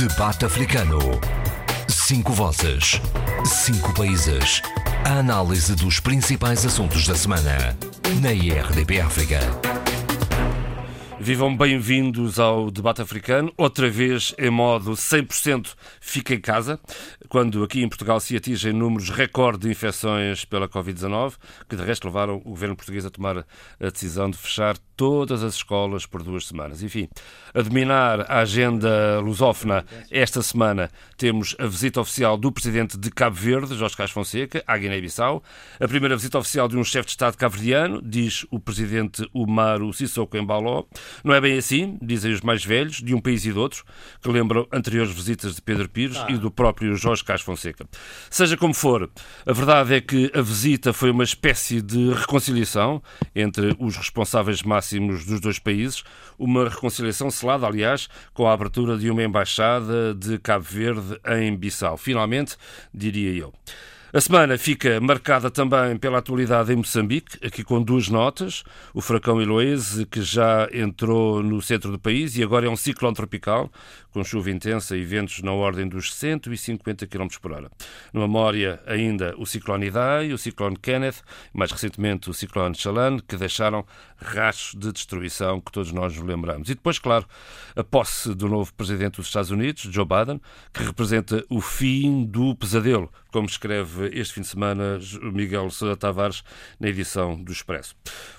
Debate Africano. Cinco vozes. Cinco países. A análise dos principais assuntos da semana. Na IRDP África. Vivam bem-vindos ao debate africano, outra vez em modo 100% fica em casa, quando aqui em Portugal se atingem números recorde de infecções pela Covid-19, que de resto levaram o governo português a tomar a decisão de fechar todas as escolas por duas semanas. Enfim, a dominar a agenda lusófona, esta semana temos a visita oficial do presidente de Cabo Verde, Jorge Cais Fonseca, à Guiné-Bissau, a primeira visita oficial de um chefe de Estado cabo-verdiano, diz o presidente Umaru Sissoko Embaló. Não é bem assim, dizem os mais velhos, de um país e de outro, que lembram anteriores visitas de Pedro Pires ah. e do próprio Jorge Cais Fonseca. Seja como for, a verdade é que a visita foi uma espécie de reconciliação entre os responsáveis máximos máximos dos dois países, uma reconciliação selada, aliás, com a abertura de uma embaixada de Cabo Verde em Bissau. Finalmente, diria eu. A semana fica marcada também pela atualidade em Moçambique, aqui com duas notas. O furacão Eloise, que já entrou no centro do país e agora é um ciclone tropical, com chuva intensa e ventos na ordem dos 150 km por hora. Na memória, ainda o ciclone Idai, o ciclone Kenneth, mais recentemente o ciclone Chalan, que deixaram rastros de destruição que todos nós nos lembramos. E depois, claro, a posse do novo presidente dos Estados Unidos, Joe Biden, que representa o fim do pesadelo, como escreve este fim de semana Miguel Sousa Tavares na edição do Expresso.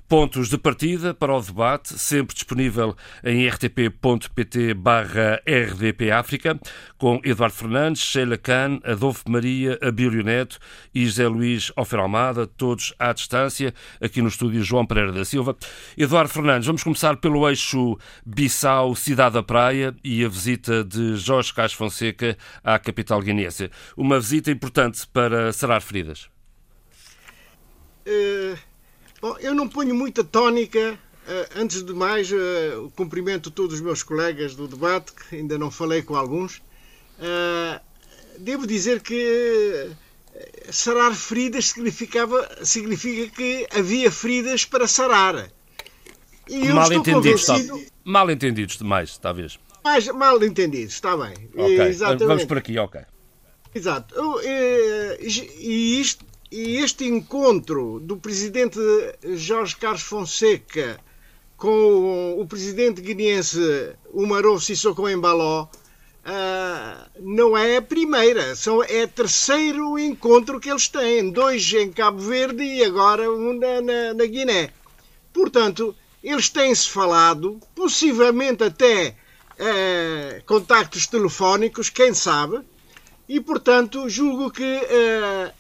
Pontos de partida para o debate, sempre disponível em rtp.pt barra RDP África, com Eduardo Fernandes, Sheila Khan, Adolfo Maria, Abílio Neto e José Luís Ofer Almada, todos à distância, aqui no estúdio João Pereira da Silva. Eduardo Fernandes, vamos começar pelo eixo Bissau, Cidade da Praia e a visita de Jorge Cás Fonseca à capital guineense. Uma visita importante para sarar feridas. Uh, bom, eu não ponho muita tónica. Uh, antes de mais, uh, cumprimento todos os meus colegas do debate, que ainda não falei com alguns. devo dizer que sarar feridas significava, significa que havia feridas para sarar. E eu mal entendidos, convencido... mal entendidos demais, talvez. Mais, mal entendidos, está bem. Okay. Exatamente. Vamos por aqui, ok. Exato. Eh, e, isto, e este encontro do presidente Jorge Carlos Fonseca com o presidente guineense Umarou Sissoko Embaló Uh, não é a primeira, são, é o terceiro encontro que eles têm, dois em Cabo Verde e agora um na, na, na Guiné. Portanto, eles têm-se falado, possivelmente até uh, contactos telefónicos, quem sabe, e portanto julgo que uh,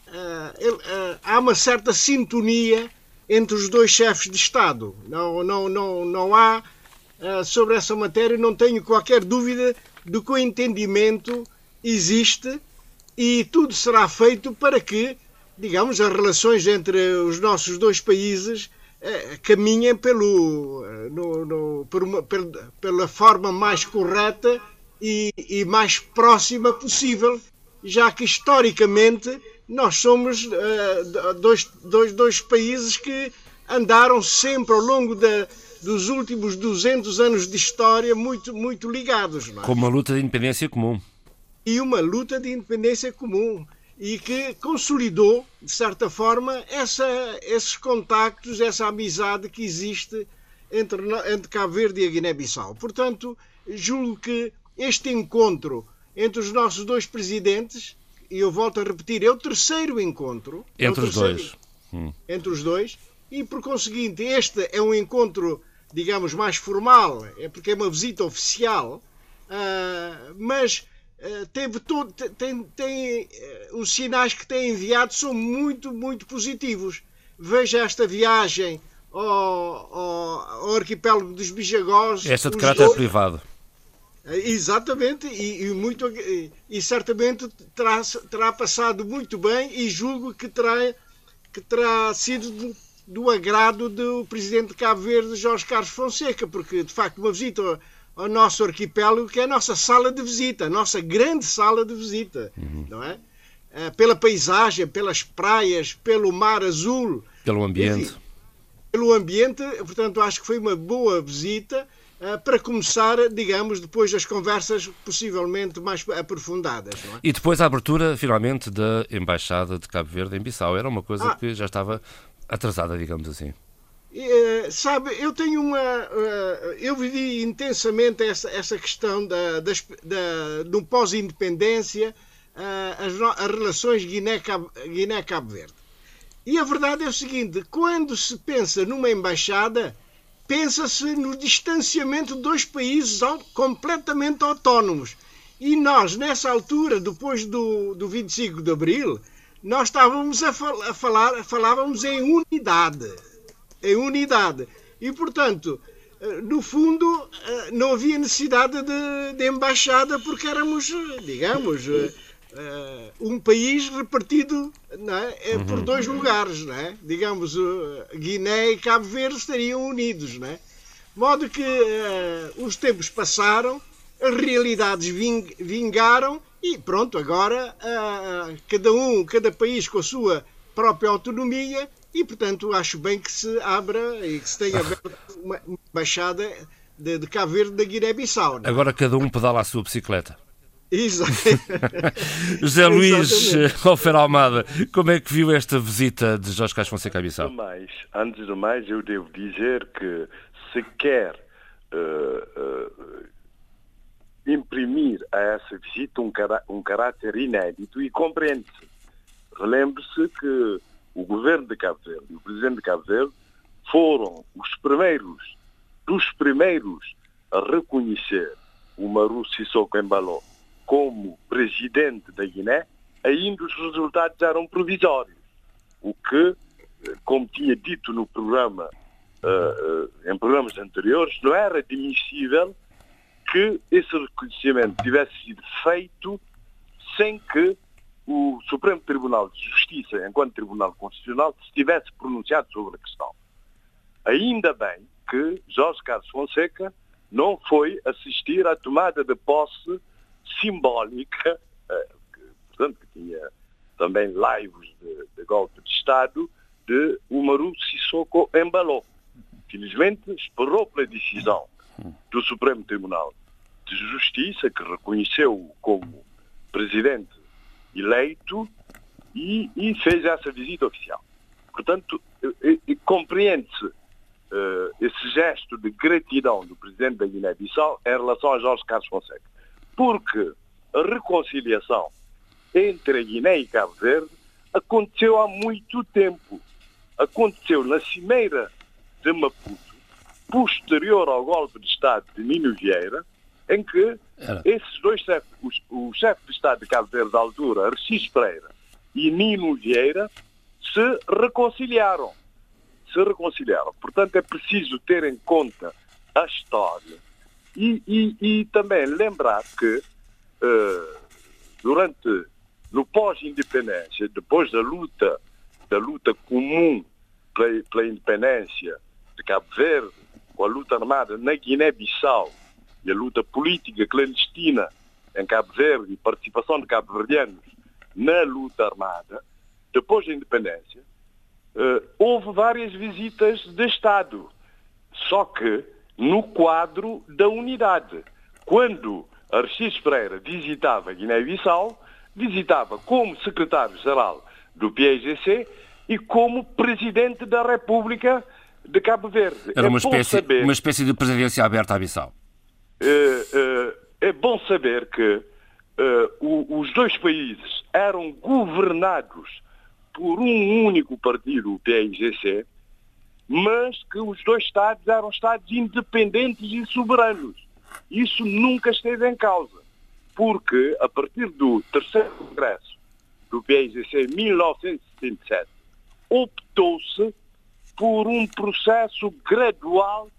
há uma certa sintonia entre os dois chefes de Estado. Não, não, não, não há sobre essa matéria, não tenho qualquer dúvida de que o entendimento existe e tudo será feito para que, digamos, as relações entre os nossos dois países eh, caminhem pelo, eh, no, no, por uma, pela forma mais correta e, e, mais próxima possível, já que historicamente nós somos uh, dois, dois, dois países que andaram sempre ao longo da, dos últimos 200 anos de história muito, muito ligados. É? Com uma luta de independência comum. E uma luta de independência comum. E que consolidou, de certa forma, essa, esses contactos, essa amizade que existe entre, entre Cabo Verde e a Guiné-Bissau. Portanto, julgo que este encontro entre os nossos dois presidentes, e eu volto a repetir, é o terceiro encontro. Entre é os dois. Hum. Entre os dois. E, por conseguinte, este é um encontro digamos, mais formal, é porque é uma visita oficial, uh, mas uh, teve todo, tem, tem, uh, os sinais que tem enviado são muito, muito positivos. Veja esta viagem ao, ao, ao arquipélago dos Bijagós. Esta de caráter dois... privado. Exatamente, e, e muito, e, e, certamente terá, terá passado muito bem e julgo que terá, que terá sido do agrado do presidente de Cabo Verde, Jorge Carlos Fonseca, porque de facto uma visita ao nosso arquipélago, que é a nossa sala de visita, a nossa grande sala de visita, uhum. não é? Eh, pela paisagem, pelas praias, pelo mar azul. Pelo ambiente. Enfim, pelo ambiente, portanto, acho que foi uma boa visita para começar, digamos, depois das conversas possivelmente mais aprofundadas. É? E depois a abertura, finalmente, da Embaixada de Cabo Verde em Bissau. Era uma coisa ah. que já estava atrasada, digamos assim. Uh, sabe, eu tenho uma. Uh, eu vivi intensamente essa, essa questão da, das, da, do pós-independência, uh, as, as, relações Guiné-Cabo Guiné Verde. E a verdade é o seguinte: quando se pensa numa embaixada, pensa-se no distanciamento de dois países completamente autónomos. E nós, nessa altura, depois do, do 25 de Abril, nós estávamos a, fal a falar, falávamos em unidade em unidade. E, portanto, eh, no fundo, eh, não havia necessidade de, de embaixada porque éramos, digamos, eh, um país repartido é? por uhum. dois lugares. Não é? Digamos, Guiné e Cabo Verde estariam unidos. Não é? De modo que os tempos passaram, as realidades vingaram e pronto, agora cada um, cada país com a sua própria autonomia e, portanto, acho bem que se abra e que se tenha aberto uma embaixada de, de Cabo Verde da Guiné-Bissau. É? Agora cada um pedala a sua bicicleta. Exato. José Luís Alfer Almada, como é que viu esta visita de Jorge Castro Fonseca a Bissau? Antes de mais, antes de mais, eu devo dizer que se quer uh, uh, imprimir a essa visita um, cará um caráter inédito e compreende-se. Relembre-se que o governo de Cabo Verde e o presidente de Cabo Verde foram os primeiros, dos primeiros a reconhecer o Maru Sissoko Embalo como presidente da Guiné, ainda os resultados eram provisórios. O que, como tinha dito no programa, uh, uh, em programas anteriores, não era admissível que esse reconhecimento tivesse sido feito sem que o Supremo Tribunal de Justiça, enquanto Tribunal Constitucional, se tivesse pronunciado sobre a questão. Ainda bem que Jorge Carlos Fonseca não foi assistir à tomada de posse simbólica, eh, portanto, que tinha também lives de, de, golpe de Estado, de Umaru Sissoko Embalo. Felizmente, esperou pela decisão do Supremo Tribunal de Justiça, que reconheceu como presidente eleito e, e fez essa visita oficial. Portanto, compreende-se uh, esse gesto de gratidão do presidente da Guiné-Bissau em relação a Jorge Carlos Fonseca. Porque a reconciliação entre a Guiné e Cabo Verde aconteceu há muito tempo. Aconteceu na Cimeira de Maputo, posterior ao golpe de Estado de Nino Vieira, em que esses dois chefes, o chefe de Estado de Cabo Verde da altura, Arcis Pereira, e Nino Vieira, se reconciliaram. Se reconciliaram. Portanto, é preciso ter em conta a história e, e, e também lembrar que uh, durante, no pós-independência, depois da luta, da luta comum pela, pela independência de Cabo Verde, com a luta armada na Guiné-Bissau e a luta política clandestina em Cabo Verde e participação de cabo-verdianos na luta armada, depois da independência, uh, houve várias visitas de Estado, só que no quadro da unidade. Quando Arcis Pereira visitava Guiné-Bissau, visitava como secretário-geral do PIGC e como presidente da República de Cabo Verde. Era uma, é espécie, saber... uma espécie de presidência aberta à Bissau. Eh, eh, é bom saber que eh, os dois países eram governados por um único partido, o PIGC, mas que os dois Estados eram Estados independentes e soberanos. Isso nunca esteve em causa, porque a partir do terceiro congresso do PIGC em 1977, optou-se por um processo gradual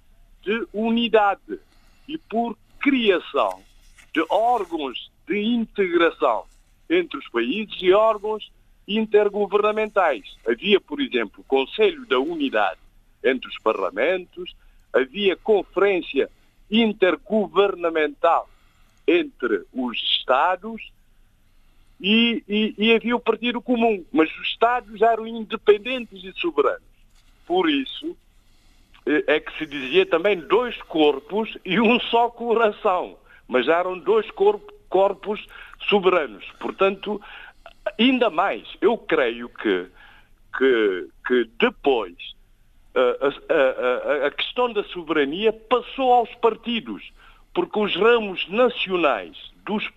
de unidade e por criação de órgãos de integração entre os países e órgãos intergovernamentais. Havia, por exemplo, o Conselho da Unidade entre os parlamentos, havia conferência intergovernamental entre os Estados e, e, e, havia o Partido Comum, mas os Estados eram independentes e soberanos. Por isso, é que se dizia também dois corpos e um só coração, mas eram dois corpos soberanos. Portanto, ainda mais, eu creio que, que, que depois a, a, a, questão da soberania passou aos partidos, porque os ramos nacionais dos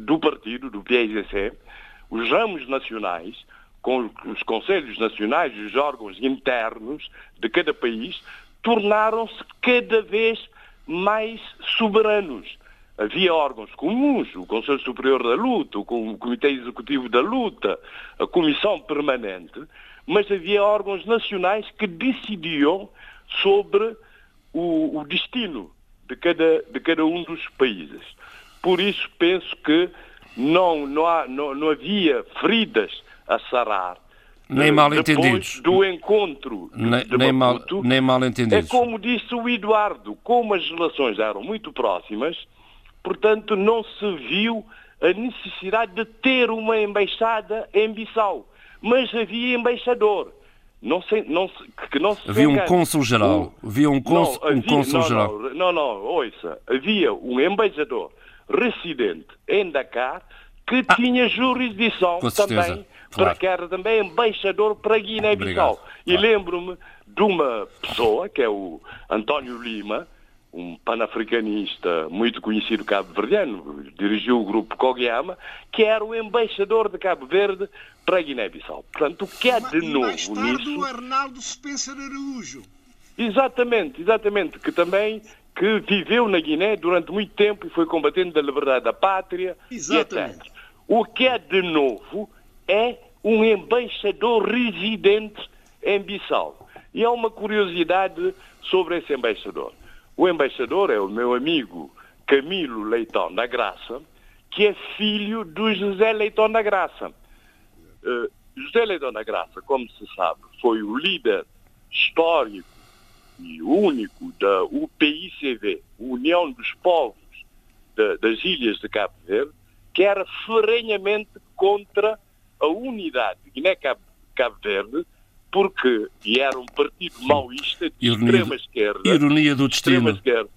do partido, do PSC, os ramos nacionais, com os conselhos nacionais, os órgãos internos de cada país, tornaram-se cada vez mais soberanos. Havia órgãos comuns, o Conselho Superior da Luta, o Comitê Executivo da Luta, a Comissão Permanente, mas havia órgãos nacionais que decidiam sobre o, o destino de cada, de cada um dos países. Por isso penso que não, não, há, não, não havia feridas a sarar. Nem mal entendidos. do encontro nem, de nem, mal, nem mal entendidos. É como disse o Eduardo, como as relações eram muito próximas, portanto não se viu a necessidade de ter uma embaixada em Bissau mas havia embaixador. Não se, não se, que não se havia um cônsul-geral. Havia um cônsul-geral. Um não, não, não, ouça. Havia um embaixador residente em Dakar que ah, tinha jurisdição também, claro. para que era também embaixador para Guiné-Bissau. E claro. lembro-me de uma pessoa, que é o António Lima, um panafricanista muito conhecido cabo-verdiano, dirigiu o grupo Kogiama, que era o embaixador de Cabo Verde para Guiné-Bissau. Portanto, o que é de e novo mais tarde nisso... o Arnaldo Spencer Araújo. Exatamente, exatamente, que também que viveu na Guiné durante muito tempo e foi combatendo da liberdade da pátria exatamente. etc. O que é de novo é um embaixador residente em Bissau. E há uma curiosidade sobre esse embaixador. O embaixador é o meu amigo Camilo Leitão da Graça, que é filho do José Leitão da Graça. Uh, José Leitão da Graça, como se sabe, foi o líder histórico e único da UPICV, União dos Povos de, das Ilhas de Cabo Verde, que era ferrenhamente contra a unidade de Guiné-Cabo Verde, porque e era um partido maoísta de ironia, extrema esquerda. Ironia do destino. Esquerda.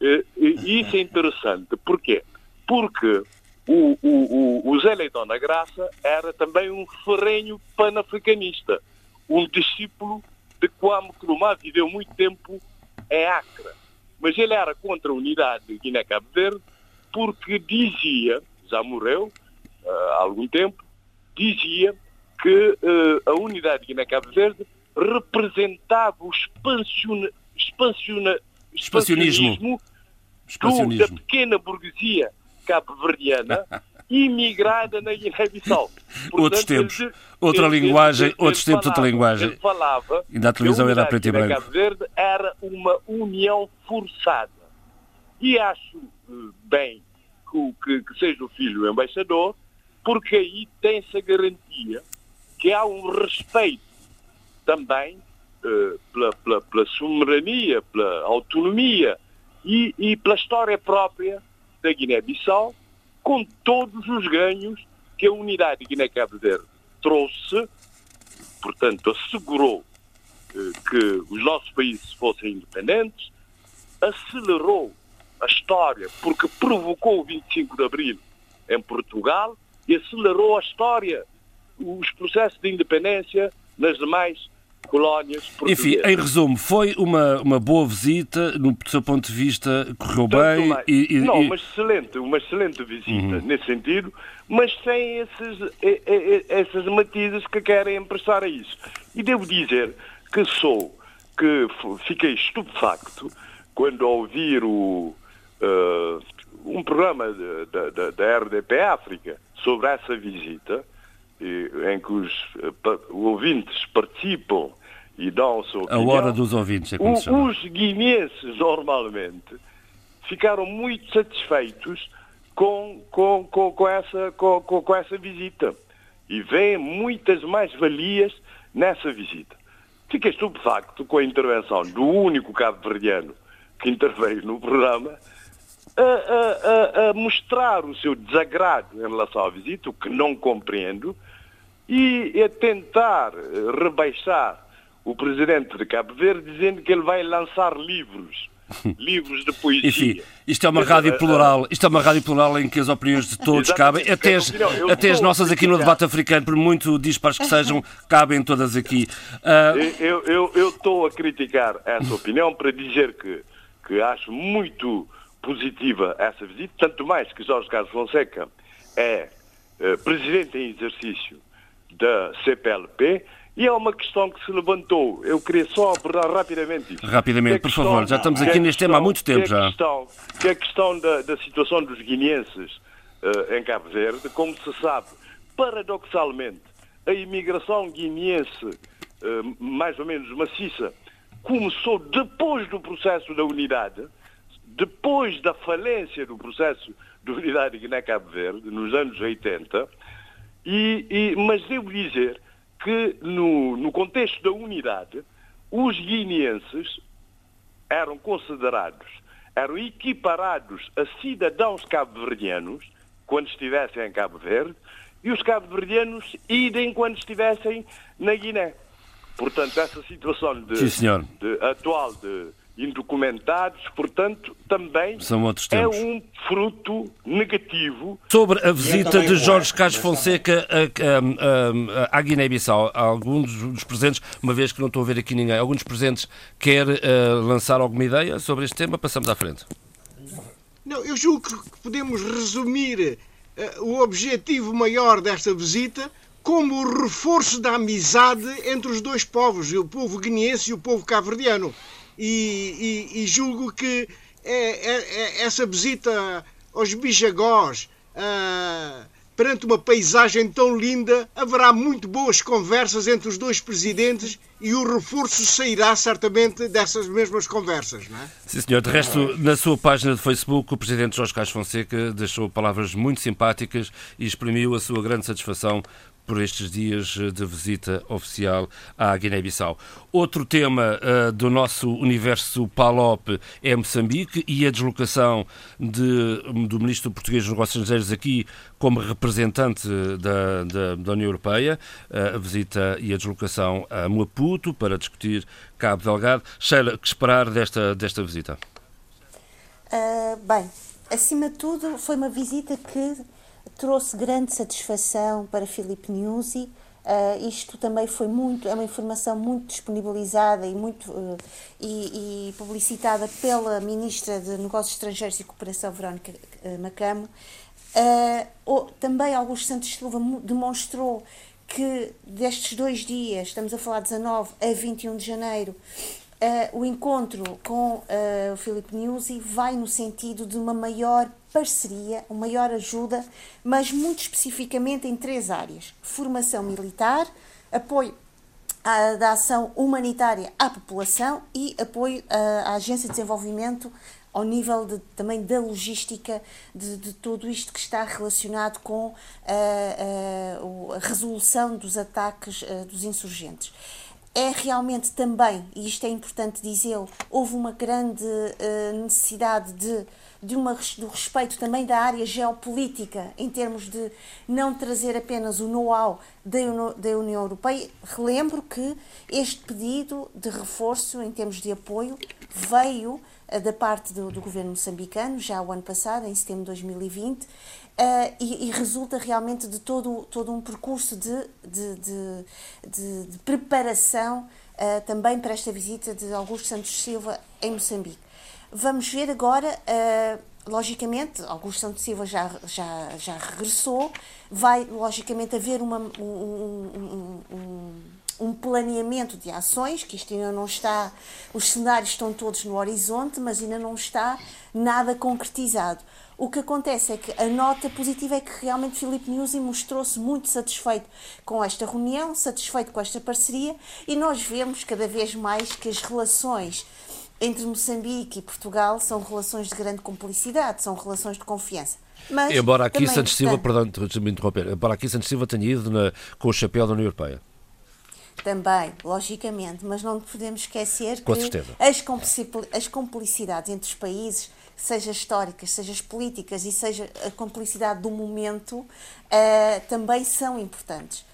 E, e, isso é interessante. Porquê? Porque o, o, o, o Zé Leitão da Graça era também um ferrenho panafricanista, um discípulo de Kwame Nkrumah, viveu muito tempo em Acre. Mas ele era contra a unidade de Guiné-Cabo Verde porque dizia, já morreu uh, há algum tempo, dizia que uh, a unidade de Guiné-Cabo Verde representava o expansiona, expansiona, expansionismo, expansionismo. Do, da pequena burguesia cabo-verdiana imigrada na Guiné-Bissau. Outros tempos, outra ele, linguagem, ele, outros tempos, outra linguagem. Ele falava e da televisão era preto e branco. Cabo Verde era uma união forçada. E acho eh, bem que, que, que seja o filho o embaixador, porque aí tem-se a garantia que há um respeito também uh, pela, pela, pela, soberania, pela autonomia e, e pela história própria da Guiné-Bissau, com todos os ganhos que a unidade de Guiné-Cabo Verde trouxe, portanto, assegurou uh, que os nossos países fossem independentes, acelerou a história, porque provocou o 25 de Abril em Portugal e acelerou a história os processos de independência nas demais colónias portuguesas. Enfim, em resumo, foi uma, uma boa visita, no seu ponto de vista, correu Tanto bem? E, e, não, uma excelente, uma excelente visita uhum. nesse sentido, mas sem esses, essas matizes que querem emprestar a isso. E devo dizer que sou, que fiquei estupefacto quando ouvir o, uh, um programa da RDP África sobre essa visita, em que os eh, ouvintes participam e dão a sua opinião. A hora dos ouvintes, é como se chama. Os guineenses, normalmente, ficaram muito satisfeitos com, com, com, com, essa, com, com essa visita. E veem muitas mais-valias nessa visita. Fiquei estupefacto com a intervenção do único cabo-verdiano que interveio no programa a, a, a, mostrar o seu desagrado em relação à visita, o que não compreendo, e a tentar rebaixar o presidente de Cabo Verde dizendo que ele vai lançar livros. livros de poesia. Enfim, isto é uma rádio plural, isto é uma rádio plural em que as opiniões de todos cabem, até as, até as nossas aqui no debate africano, por muito dispares que sejam, cabem todas aqui. Uh... Eu estou a criticar essa opinião para dizer que, que acho muito positiva essa visita, tanto mais que Jorge Carlos Fonseca é uh, presidente em exercício da CPLP e é uma questão que se levantou. Eu queria só abordar rapidamente isso. Rapidamente, por questão, favor. Já estamos aqui neste questão, tema há muito tempo que é já. Questão, que é a questão da, da situação dos guineenses uh, em Cabo Verde. Como se sabe, paradoxalmente, a imigração guineense, uh, mais ou menos maciça, começou depois do processo da unidade, depois da falência do processo de unidade Guiné-Cabo Verde, nos anos 80, e, e, mas devo dizer que no, no contexto da unidade, os guineenses eram considerados, eram equiparados a cidadãos cabo-verdianos quando estivessem em Cabo Verde e os cabo-verdianos idem quando estivessem na Guiné. Portanto, essa situação de, Sim, de atual de indocumentados, portanto, também é um fruto negativo. Sobre a visita de Jorge Carlos Fonseca a, a, a, à Guiné-Bissau, alguns dos presentes, uma vez que não estou a ver aqui ninguém, alguns presentes quer uh, lançar alguma ideia sobre este tema? Passamos à frente. Não, eu julgo que podemos resumir uh, o objetivo maior desta visita como o reforço da amizade entre os dois povos, o povo guineense e o povo cabo-verdiano e, e, e julgo que é, é, é essa visita aos Bijagós, ah, perante uma paisagem tão linda, haverá muito boas conversas entre os dois presidentes e o reforço sairá certamente dessas mesmas conversas, não é? Sim, senhor. De resto, na sua página de Facebook, o presidente Jorge Carlos Fonseca deixou palavras muito simpáticas e exprimiu a sua grande satisfação por estes dias eh, de visita oficial à Guiné-Bissau. Outro tema uh, do nosso universo PALOP é Moçambique e a deslocação de, do ministro português dos Negócios Estrangeiros aqui como representante da, da, da União Europeia, uh, a visita e a deslocação a Maputo para discutir Cabo Delgado. Sheila, que esperar desta, desta visita? Uh, bem, acima de tudo, foi uma visita que trouxe grande satisfação para Filipe Nuzzi. Uh, isto também foi muito, é uma informação muito disponibilizada e muito uh, e, e, publicitada pela Ministra de Negócios Estrangeiros e Cooperação, Verónica uh, Macamo. Uh, também Augusto Santos Silva demonstrou que destes dois dias, estamos a falar 19 a 21 de janeiro, o encontro com o Filipe Nuzzi vai no sentido de uma maior parceria, uma maior ajuda, mas muito especificamente em três áreas: formação militar, apoio à, da ação humanitária à população e apoio à, à Agência de Desenvolvimento ao nível de, também da logística de, de, tudo isto que está relacionado com uh, uh, a resolução dos ataques dos insurgentes. É realmente também, e isto é importante dizê-lo, houve uma grande necessidade de, de uma, do respeito também da área geopolítica, em termos de não trazer apenas o know-how da, da União Europeia. Relembro que este pedido de reforço, em termos de apoio, veio uh, da parte do, do governo moçambicano, já o ano passado, em setembro de 2020, Uh, e, e, resulta realmente de todo, todo um percurso de, de, de, de, de preparação uh, também para esta visita de Augusto Santos Silva em Moçambique. Vamos ver agora, uh, logicamente, Augusto Santos Silva já, já, já regressou, vai logicamente haver uma, um, um, um, um planeamento de ações, que isto ainda não está, os cenários estão todos no horizonte, mas ainda não está nada concretizado. O que acontece é que a nota positiva é que realmente Filipe Nuzzi mostrou-se muito satisfeito com esta reunião, satisfeito com esta parceria e nós vemos cada vez mais que as relações entre Moçambique e Portugal são relações de grande cumplicidade, são relações de confiança. Mas embora aqui Santos Silva, perdão, me interromper, embora aqui Santos Silva tenha ido na, com o chapéu da União Europeia. Também, logicamente, mas não podemos esquecer com que as, as complicidades entre os países seja históricas, seja políticas e seja a complicidade do momento, uh, também são importantes.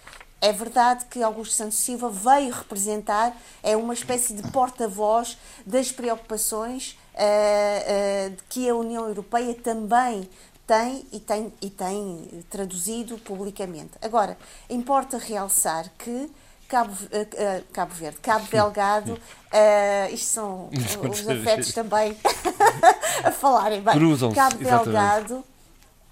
É verdade que Augusto Santos Silva veio representar, é uma espécie de porta-voz das preocupações uh, uh, que a União Europeia também tem e tem, e tem traduzido publicamente. Agora, importa realçar que Cabo, uh, Cabo Verde, Cabo Delgado, uh, isto são os afetos também a falarem bem. Cabo Delgado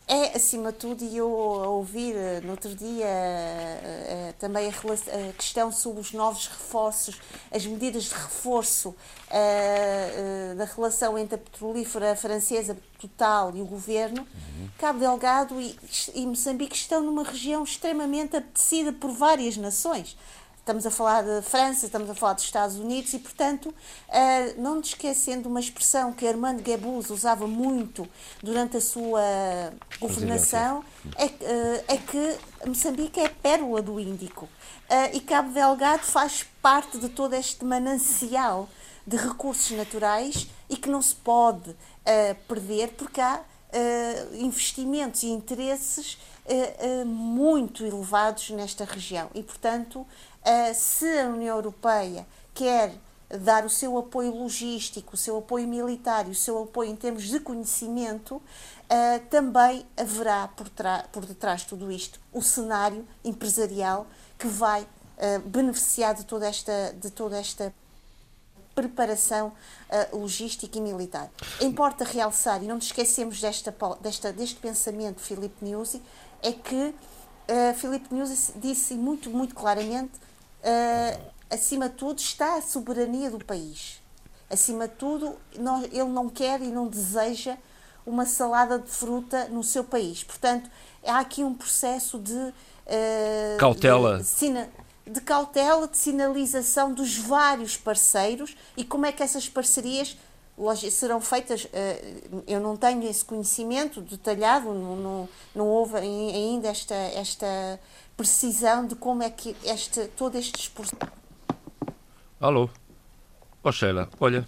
é, acima de tudo, e eu a ouvir eh, no outro dia uh, uh, também a, a, questão sobre os novos reforços, as medidas de reforço da relação entre a petrolífera francesa Total e o governo, uhum. Cabo Delgado e, e Moçambique estão numa região extremamente apetecida por várias nações. Estamos a falar de França, estamos a falar dos Estados Unidos e, portanto, uh, não nos esquecendo uma expressão que Armando Guebus usava muito durante a sua governação, é, uh, é que Moçambique é a pérola do Índico uh, e Cabo Delgado faz parte de todo este manancial de recursos naturais e que não se pode perder porque há investimentos e interesses muito elevados nesta região. E, portanto, uh, se a União Europeia quer dar o seu apoio logístico, o seu apoio militar e o seu apoio em termos de conhecimento, uh, também haverá por, por detrás de tudo isto o cenário empresarial que vai uh, beneficiar de toda esta, de toda esta preparação uh, logística e militar. Importa realçar, e não nos esquecemos desta, desta, deste pensamento de Filipe Nuzzi, é que uh, Filipe Nuzzi disse muito, muito claramente uh, acima de tudo, está a soberania do país. Acima de tudo, ele não quer e não deseja uma salada de fruta no seu país. Portanto, há aqui um processo de. Uh, cautela. De, de, cautela, de sinalização dos vários parceiros e como é que essas parcerias serão feitas. Uh, eu não tenho esse conhecimento detalhado, não, não, não houve ainda esta. esta precisão de como é que este, todo este discurso. Alô? Oh Sheila, olha.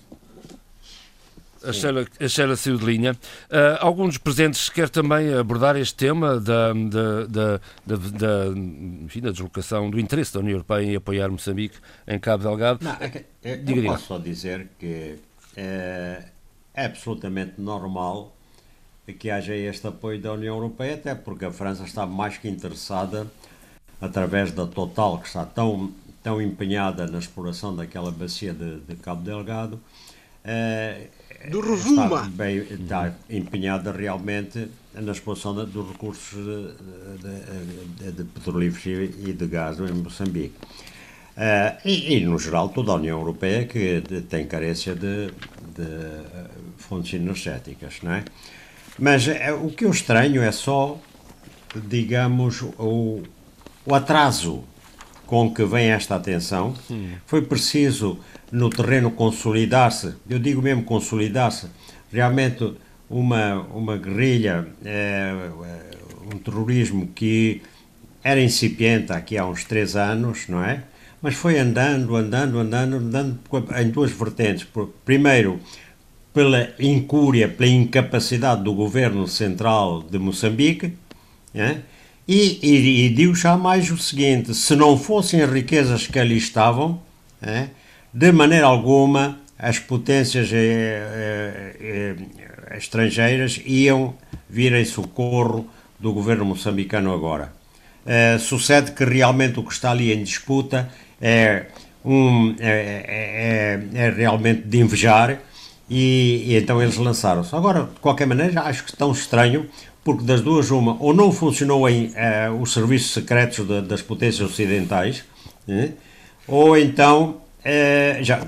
A Sheila, a Sheila saiu de linha. Uh, algum dos presentes quer também abordar este tema da, da, da, da, da, enfim, da deslocação do interesse da União Europeia em apoiar Moçambique em Cabo Delgado? Não, é, eu diga, posso só dizer que é, é absolutamente normal que haja este apoio da União Europeia, até porque a França está mais que interessada através da Total, que está tão, tão empenhada na exploração daquela bacia de, de Cabo Delgado, eh, do Revuma. Está, bem, está empenhada realmente na exploração de, dos recursos de, de, de petrolíferos e de gás em Moçambique. Uh, e, e, no geral, toda a União Europeia que tem carência de, fontes energéticas, não é? Mas uh, o que eu estranho é só, digamos, o, o atraso com que vem esta atenção. Foi preciso no terreno consolidar-se, eu digo mesmo consolidar-se, realmente uma, uma guerrilha, é, um terrorismo que era incipiente aqui há uns três anos, não é? Mas foi andando, andando, andando, andando em duas vertentes. Primeiro, pela incúria, pela incapacidade do governo central de Moçambique, é? E, e, e, digo já mais o seguinte: se não fossem as riquezas que ali estavam, é, de maneira alguma as potências é, é, estrangeiras iam vir em socorro do governo moçambicano agora. sucede que realmente o que está ali em disputa é, um, é, é, é realmente de invejar e, e, então eles lançaram-se. Agora, de qualquer maneira, acho que tão estranho porque das duas uma, ou não funcionou em uh, os serviços secretos de, das potências ocidentais, né? ou então, uh, já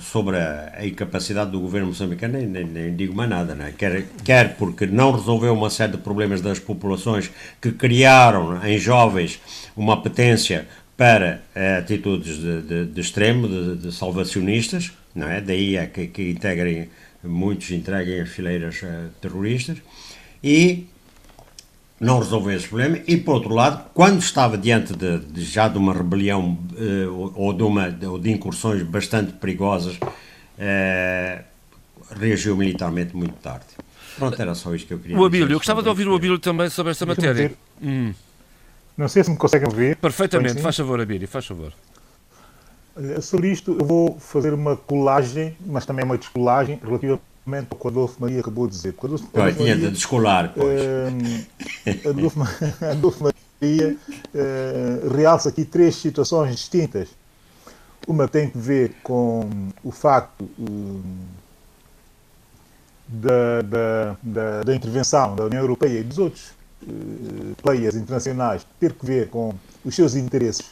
sobre a, a, incapacidade do governo moçambicano, nem, nem, nem, digo mais nada, né? quer, quer porque não resolveu uma série de problemas das populações que criaram em jovens uma apetência para uh, atitudes de, de, de extremo, de, salvacionistas, não é? daí é que, que integrem, muitos entreguem as fileiras terroristas, e não resolveu esse problema. E, por outro lado, quando estava diante de, de já de uma rebelião uh, ou, de uma, ou de incursões bastante perigosas, uh, reagiu militarmente muito tarde. Pronto, era só isto que eu queria o Abílio, eu gostava de ouvir o Abílio também sobre esta matéria. Hum. Não sei se me conseguem ver. Perfeitamente, faz favor, Abílio, faz favor. Sobre isto, eu vou fazer uma colagem, mas também uma descolagem ao que o Adolfo Maria acabou de dizer. Adolfo, Adolfo tinha de descolar, pois. Uh, Adolfo, Adolfo Maria uh, realça aqui três situações distintas. Uma tem que ver com o facto uh, da, da, da, da, intervenção da União Europeia e dos outros uh, players internacionais ter que ver com os seus interesses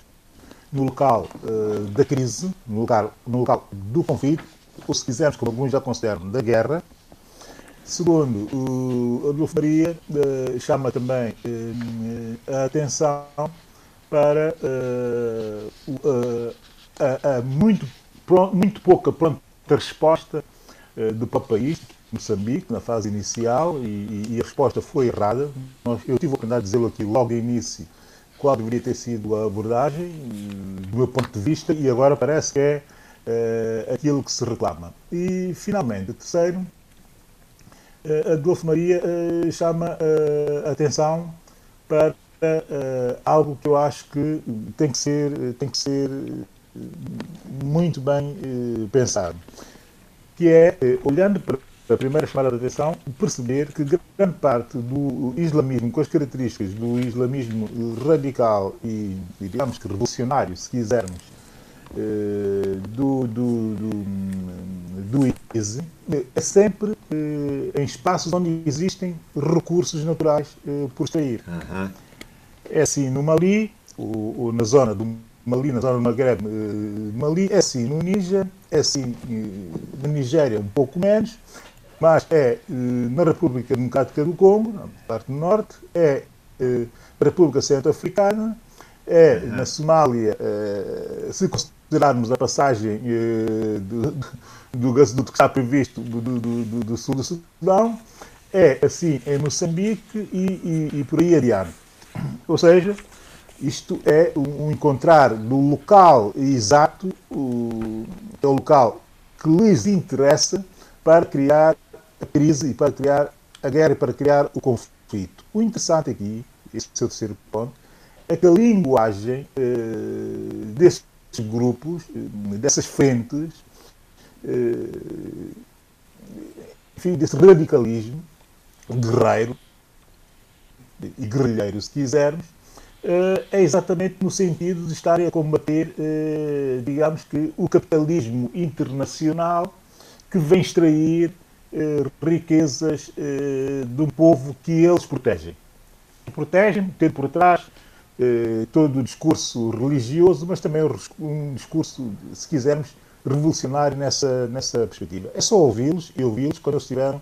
no local uh, da crise, no local, no local do conflito, ou se quisermos, como alguns já consideram, da guerra. Segundo, o Adolfo Maria uh, chama também uh, a atenção para a, a, muito, muito pouca pronta resposta do país, Moçambique, na fase inicial, e, e, a resposta foi errada. Eu tive a oportunidade de dizê-lo aqui logo no início, qual deveria ter sido a abordagem, do meu ponto de vista, e agora parece que é uh, aquilo que se reclama. E, finalmente, terceiro, uh, Adolfo Maria uh, chama a atenção para algo que eu acho que tem que ser, tem que ser muito bem pensado, que é, olhando para a primeira chamada de atenção, perceber que grande parte do islamismo, com as características do islamismo radical e, digamos que revolucionário, se quisermos, do, do, do, do ISE, é sempre eh, em espaços onde existem recursos naturais eh, por extrair. Uhum. É assim no Mali, ou, ou, na zona do Mali, na zona do Maghreb, Mali, é assim no Níger, é assim na Nigéria um pouco menos, mas é eh, na República Democrática do Congo, na parte norte, é eh, na República Centro-Africana, é na Somália, eh, se considerarmos a passagem do, do gasoduto que está previsto do, do, do, do sul do Sudão, é assim em Moçambique e, e, e por aí adiante. Ou seja, isto é um encontrar do local exato, o, é o local que lhes interessa para criar a crise e para criar a guerra e para criar o conflito. O interessante aqui, esse é o terceiro ponto, é que a linguagem eh, desses grupos, eh, dessas frentes, eh, enfim, desse radicalismo guerreiro e guerrilheiro, se quisermos, eh, é exatamente no sentido de estarem a combater, digamos que, o capitalismo internacional que vem extrair riquezas de um povo que eles protegem. Protegem, tendo por trás eh, todo o discurso religioso, mas também um discurso, se quisermos, revolucionário nessa, nessa perspectiva. É só ouvi-los e ouvi-los quando eles estiveram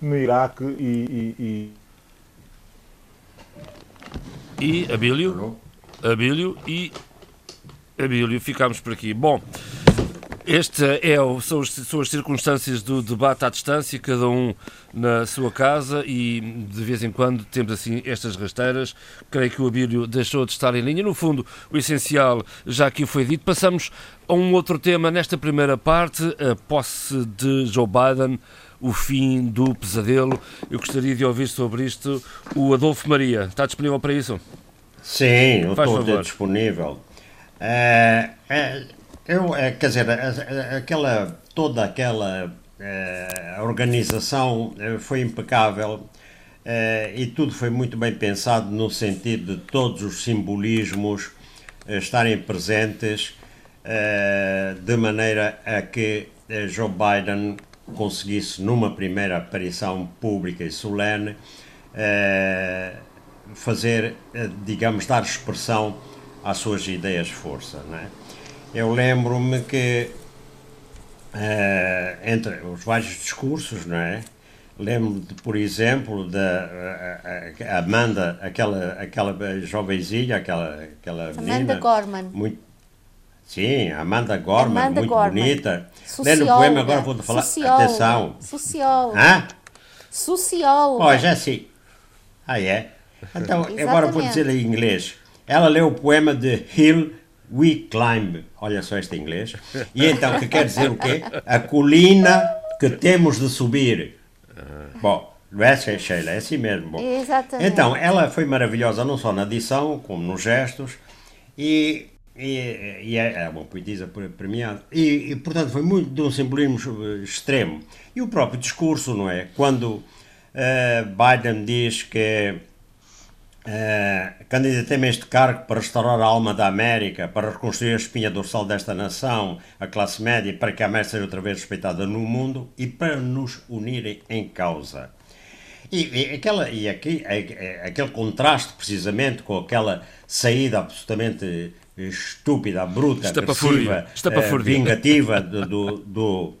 no Iraque e. E, e... e Abílio? Abílio e. Abílio, ficámos por aqui. Bom, este é, são, as, são as circunstâncias do debate à distância, cada um na sua casa e de vez em quando temos assim estas rasteiras. Creio que o Abílio deixou de estar em linha. No fundo, o essencial já aqui foi dito. Passamos a um outro tema nesta primeira parte, a posse de Joe Biden, o fim do pesadelo. Eu gostaria de ouvir sobre isto o Adolfo Maria. Está disponível para isso? Sim, eu estou disponível. É, é eu, é, quer dizer, aquela, toda aquela é, organização é, foi impecável é, e tudo foi muito bem pensado no sentido de todos os simbolismos estarem presentes de maneira a que Joe Biden conseguisse, numa primeira aparição pública e solene, fazer, digamos, dar expressão às suas ideias de força. Não é? Eu lembro-me que, uh, entre os vários discursos, não é? Lembro-me, por exemplo, da Amanda, aquela, aquela jovenzinha, aquela, aquela menina. Amanda Gorman. Muito, sim, Amanda Gorman, Amanda muito Gorman. bonita. Lendo o poema, agora vou falar. Socióloga. Atenção. Socióloga. Hã? Socióloga. Ó, já sei. Ah, é? Então, agora vou dizer em inglês. Ela leu o poema de Hill We climb, olha só este inglês, e então que quer dizer o quê? A colina que temos de subir. Bom, Não é, Sheila? É assim mesmo. Bom. Exatamente. Então, ela foi maravilhosa não só na adição, como nos gestos, e, e, e é, é uma poetisa premiada. E, e, portanto, foi muito de um simbolismo extremo. E o próprio discurso, não é? Quando uh, Biden diz que uh, candidatei-me a este cargo para restaurar a alma da América, para reconstruir a espinha dorsal desta nação, a classe média, para que a América seja outra vez respeitada no mundo e para nos unirem em causa. E, e, aquela, e aqui, aquele contraste, precisamente, com aquela saída absolutamente estúpida, bruta, agressiva, uh, vingativa do, do, do,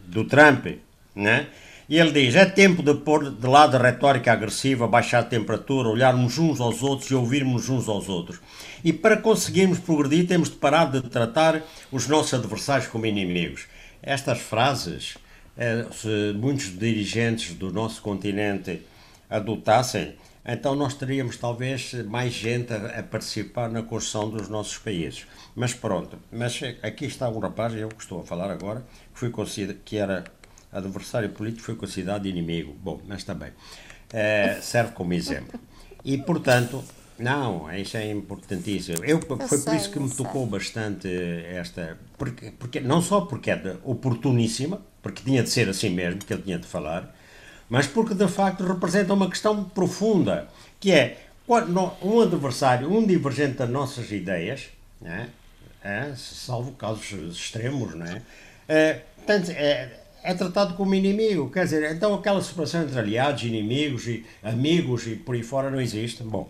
do Trump, né? E ele diz: é tempo de pôr de lado a retórica agressiva, baixar a temperatura, olharmos uns aos outros e ouvirmos uns aos outros. E para conseguirmos progredir, temos de parar de tratar os nossos adversários como inimigos. Estas frases é, se muitos dirigentes do nosso continente adotassem, então nós teríamos talvez mais gente a, participar na construção dos nossos países. Mas pronto, mas aqui está um rapaz, eu que estou a falar agora, que, foi que era adversário político, foi considerado inimigo. Bom, mas também é, serve como exemplo. E portanto, não, isso é importantíssimo. Eu, eu foi sei, por isso que me tocou bastante esta. Porque, porque, não só porque é oportuníssima, porque tinha de ser assim mesmo, que ele tinha de falar, mas porque de facto representa uma questão profunda, que é um adversário, um divergente das nossas ideias, né, é, salvo casos extremos, não é? É, é, é tratado como inimigo. Quer dizer, então aquela separação entre aliados, inimigos e amigos e por aí fora não existe. Bom,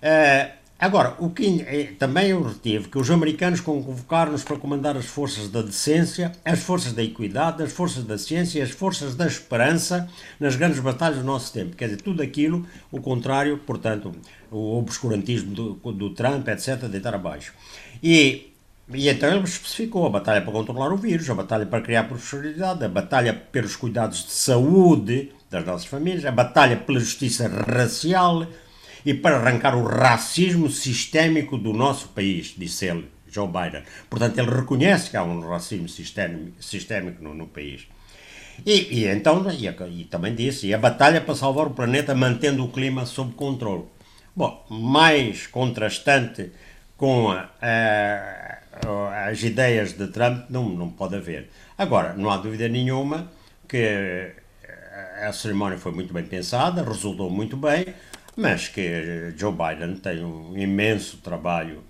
é, Agora, o que eh, também eu retive que os americanos convocaram-nos para comandar as forças da decência, as forças da equidade, as forças da ciência e as forças da esperança nas grandes batalhas do nosso tempo. Quer dizer, tudo aquilo, o contrário, portanto, o obscurantismo do, do Trump, etc., deitar abaixo. E, e então ele especificou a batalha para controlar o vírus, a batalha para criar prosperidade, a batalha pelos cuidados de saúde das nossas famílias, a batalha pela justiça racial, e para arrancar o racismo sistémico do nosso país, disse ele, Joe Biden. Portanto, ele reconhece que há um racismo sistémico, no, no país. E, e então, e, e, também disse, e a batalha para salvar o planeta mantendo o clima sob controle. Bom, mais contrastante com a, a, as ideias de Trump não, não pode haver. Agora, não há dúvida nenhuma que a cerimónia foi muito bem pensada, resultou muito bem, mas que Joe Biden tem um imenso trabalho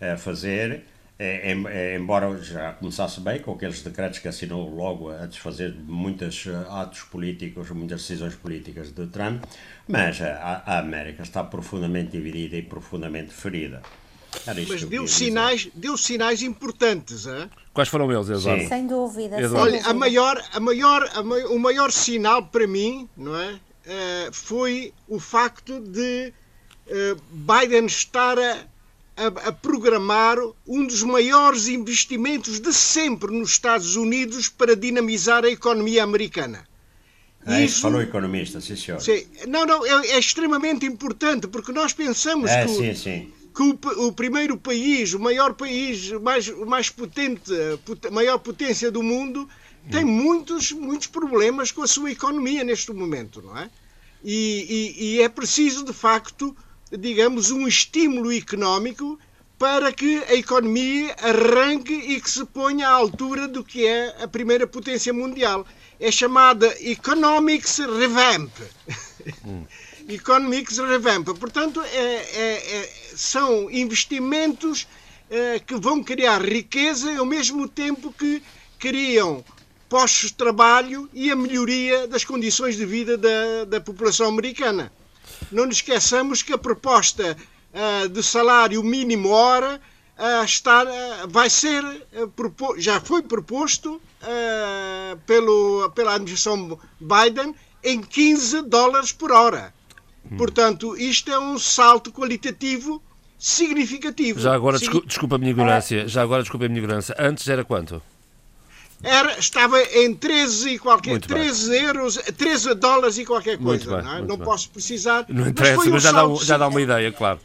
a fazer, é, é, embora já começasse bem com aqueles decretos que assinou logo a desfazer muitos atos políticos, muitas decisões políticas de Trump, mas a, a América está profundamente dividida e profundamente ferida. Mas deu sinais, deu sinais importantes, hein? Quais foram eles, Eduardo? Sem dúvida. Eduardo. Olha, a maior, a maior, a maior, o maior sinal para mim, não é? uh, foi o facto de uh, Biden estar a, a, a, programar um dos maiores investimentos de sempre nos Estados Unidos para dinamizar a economia americana. É, isso falou economista, sim, senhor. Sim, não, não, é, é, extremamente importante porque nós pensamos é, que, sim, sim. Que o, o, primeiro país, o maior país, mais, mais potente, pot, maior potência do mundo, tem muitos, muitos problemas com a sua economia neste momento, não é? E, e, e é preciso, de facto, digamos, um estímulo económico para que a economia arranque e que se ponha à altura do que é a primeira potência mundial. É chamada Economics Revamp. Hum. Economics Revamp. Portanto, é, é, é, são investimentos é, que vão criar riqueza ao mesmo tempo que criam postos de trabalho e a melhoria das condições de vida da, da população americana. Não nos esqueçamos que a proposta uh, de salário mínimo hora uh, está, uh, vai ser, já foi proposto pelo, pela administração Biden em 15 dólares por hora. Portanto, isto é um salto qualitativo significativo. Já agora, desculpa a minha ignorância, já agora desculpa a minha ignorância, antes era quanto? era, estava em 13 e qualquer Muito 13 bem. euros, 13 dólares e qualquer coisa. Bem, não, é? não posso precisar. Não interessa, mas, mas já, dá, já dá uma ideia, claro.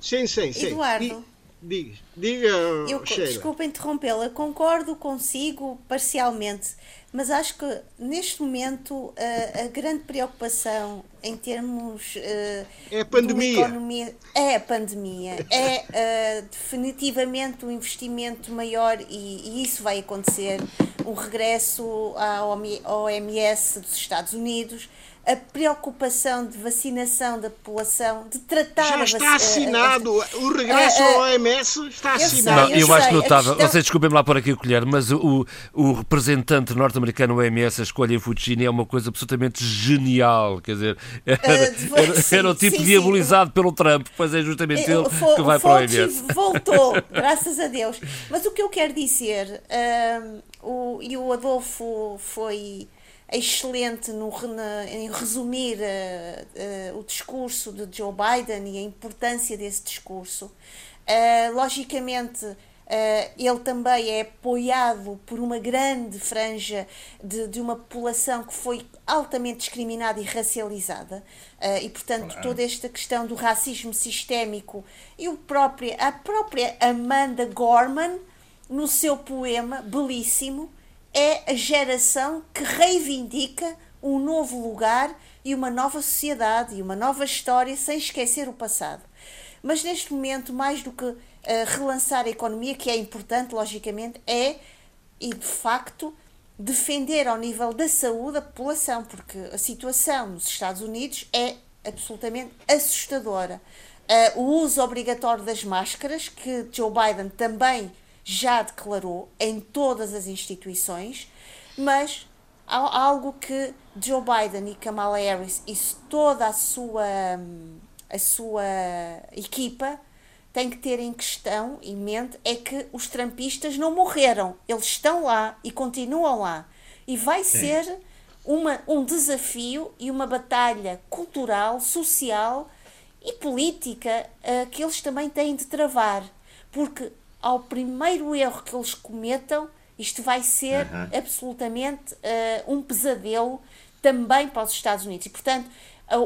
Sim, sim, sim. Eduardo. Diga, diga eu, Desculpa interrompê-la, concordo consigo parcialmente, mas acho que neste momento a, a grande preocupação em termos uh, é a pandemia. Economia, é a pandemia, é uh, definitivamente um investimento maior e, e, isso vai acontecer, um regresso à OMS dos Estados Unidos, a preocupação de vacinação da população, de tratar Já está assinado. A, a, o regresso ao OMS está assinado. Não, eu, eu acho que notável. Questão... Vocês desculpem-me lá por aqui o colher, mas o, o representante norte-americano OMS a escolha em Fucini é uma coisa absolutamente genial. Quer dizer, era, uh, era, sim, era o tipo sim, diabolizado sim. pelo Trump, pois é justamente ele que vai para o OMS. voltou, graças a Deus. Mas o que eu quero dizer, uh, o, e o Adolfo foi excelente no, na, em resumir uh, uh, o discurso de Joe Biden e a importância desse discurso. Uh, logicamente, ele também é apoiado por uma grande franja de, de uma população que foi altamente discriminada e racializada, e portanto toda esta questão do racismo sistémico e o próprio, a própria Amanda Gorman, no seu poema belíssimo, é a geração que reivindica um novo lugar e uma nova sociedade e uma nova história sem esquecer o passado. Mas neste momento, mais do que uh, relançar a economia, que é importante, logicamente, é, e de facto, defender ao nível da saúde a população, porque a situação nos Estados Unidos é absolutamente assustadora. Uh, o uso obrigatório das máscaras, que Joe Biden também já declarou em todas as instituições, mas há algo que Joe Biden e Kamala Harris e toda a sua, a sua equipa têm que ter em questão, em mente, é que os trampistas não morreram. Eles estão lá e continuam lá. E vai Sim. ser uma, um desafio e uma batalha cultural, social e política uh, que eles também têm de travar. Porque ao primeiro erro que eles cometam, isto vai ser uhum. absolutamente uh, um pesadelo também para os Estados Unidos. E, portanto,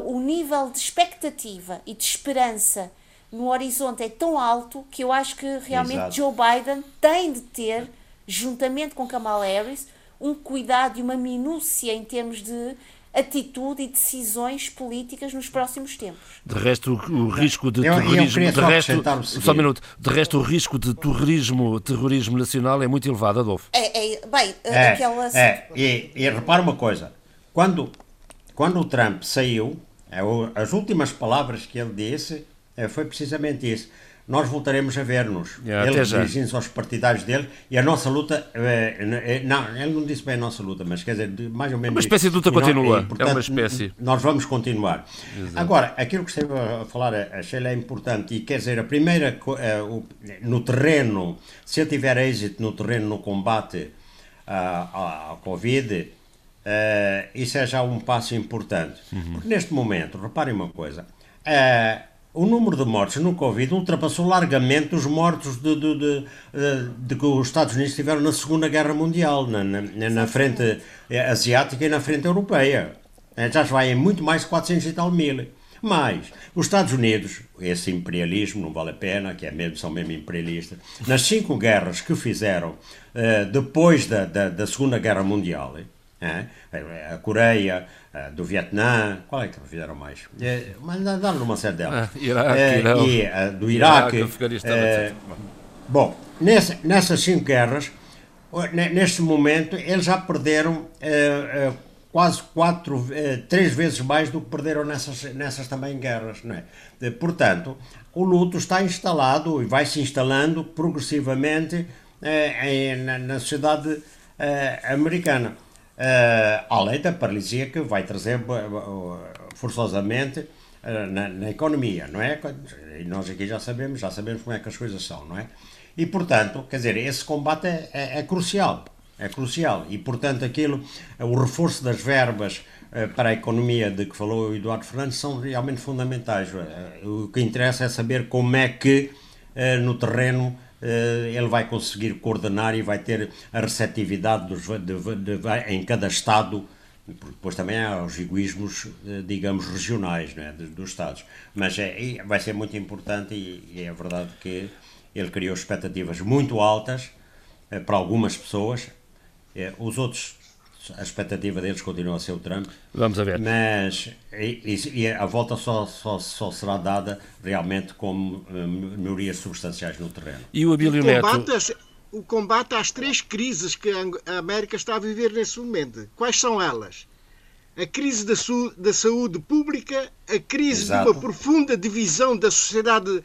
o nível de expectativa e de esperança no horizonte é tão alto que eu acho que realmente Exato. Joe Biden tem de ter, juntamente com Kamala Harris, um cuidado e uma minúcia em termos de atitude e decisões políticas nos próximos tempos. De resto, o, o risco de eu, terrorismo, eu de resto, só um minuto, de resto o risco de terrorismo, terrorismo nacional é muito elevado, Adolfo. É, é bem, é, aquela é, e, e repara uma coisa, quando quando o Trump saiu, é as últimas palavras que ele disse é, foi precisamente isso nós voltaremos a ver-nos. Yeah, ele dirigindo-se aos partidários dele e a nossa luta. É, não, ele não disse bem a nossa luta, mas quer dizer, mais ou menos. Uma espécie de luta continua. E, portanto, é uma espécie. Nós vamos continuar. Exato. Agora, aquilo que esteve a falar, a Sheila, é importante e quer dizer, a primeira. no terreno, se ele tiver êxito no terreno, no combate à, à Covid. Uh, isso é já um passo importante. Uhum. Porque neste momento, reparem uma coisa, uh, o número de mortes no Covid ultrapassou largamente os mortos de, de, de, de, que os Estados Unidos tiveram na Segunda Guerra Mundial, na, na, na frente asiática e na frente europeia. É, já vai em muito mais de 400 e tal mil. Mas os Estados Unidos, esse imperialismo não vale a pena, que é mesmo, são mesmo imperialistas, nas cinco guerras que fizeram uh, depois da, da, da, Segunda Guerra Mundial, uh, a Coreia, uh, do Vietnã, qual é que fizeram mais? Uh, mas andaram numa série delas. Ah, Iraque, uh, e uh, do Iraque. Iraque bom, nessa, nessas cinco guerras, neste momento, eles já perderam quase quatro, três vezes mais do que perderam nessas, nessas também guerras. Não é? Portanto, o luto está instalado e vai se instalando progressivamente na, na sociedade americana. Uh, além da paralisia que vai trazer uh, forçosamente uh, na, na, economia, não é? E nós aqui já sabemos, já sabemos como é que as coisas são, não é? E portanto, quer dizer, esse combate é, é, é crucial, é crucial. E portanto, aquilo, o reforço das verbas para a economia de que falou o Eduardo Fernandes são realmente fundamentais. O que interessa é saber como é que no terreno eh, ele vai conseguir coordenar e vai ter a receptividade dos, de, de, de, em cada Estado, porque depois também há os egoísmos, eh, digamos, regionais é, dos Estados. Mas é, vai ser muito importante e, e é verdade que ele criou expectativas muito altas eh, para algumas pessoas. Os outros a expectativa deles continua a ser o Trump. Vamos a ver. Mas e, e a volta só, só, só, será dada realmente com melhorias substanciais no terreno. E o Abílio Neto? o combate às três crises que a América está a viver nesse momento. Quais são elas? A crise da, da saúde pública, a crise Exato. de uma profunda divisão da sociedade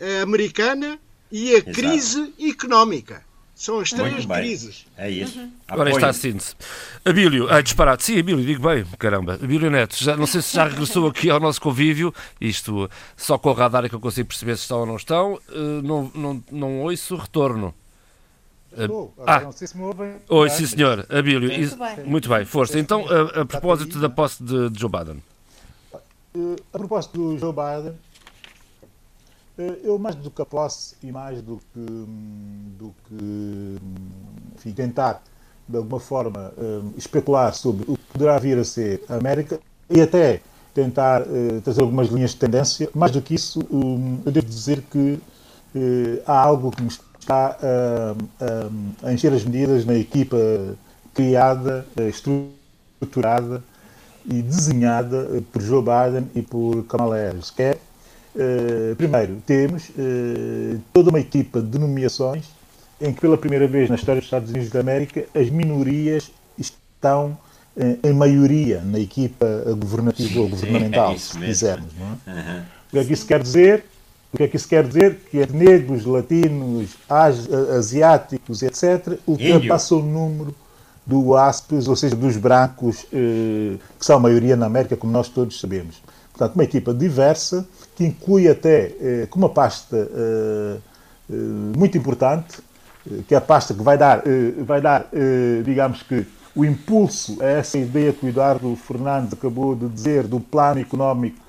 eh, americana e a Exato. crise económica. São as três crises. É isso. Uhum. Agora está a síntese. Abílio, ai, disparado. Sim, Abílio, digo bem, caramba. Abílio Neto, já, não sei se já regressou aqui ao nosso convívio. Isto só com o radar é que eu consigo perceber se estão ou não estão. Uh, não, não, não ouço retorno. Estou. Ah, não sei se me ouvem. Oi, sim, senhor. Abílio, muito bem, muito bem força. Então, a, a propósito da posse de, de Joe Biden. Uh, a propósito do Joe Biden, eu mais do que a posse e mais do que, do que enfim, tentar, de alguma forma, uh, especular sobre o que poderá vir a ser a América e até tentar trazer algumas linhas de tendência, mais do que isso, eu devo dizer que há algo que me está a, a, a encher as medidas na equipa criada, estruturada e desenhada por Joe Biden e por Kamala Harris, que é, uh, primeiro, temos uh, toda uma equipa de nomeações em que pela primeira vez na história dos Estados Unidos da América as minorias estão uh, em maioria na equipa governativa ou governamental, é se quisermos. É? Uhum. O que é que isso quer dizer? O que é que isso quer dizer? Que é negros, latinos, asiáticos, etc., ultrapassa o número do ASPES, ou seja, dos brancos, eh, que são a maioria na América, como nós todos sabemos. Portanto, uma equipa diversa, que inclui até, eh, com uma pasta eh, eh muito importante, que é a pasta que vai dar, vai dar digamos que, o impulso a essa ideia que o Eduardo Fernandes acabou de dizer, do plano económico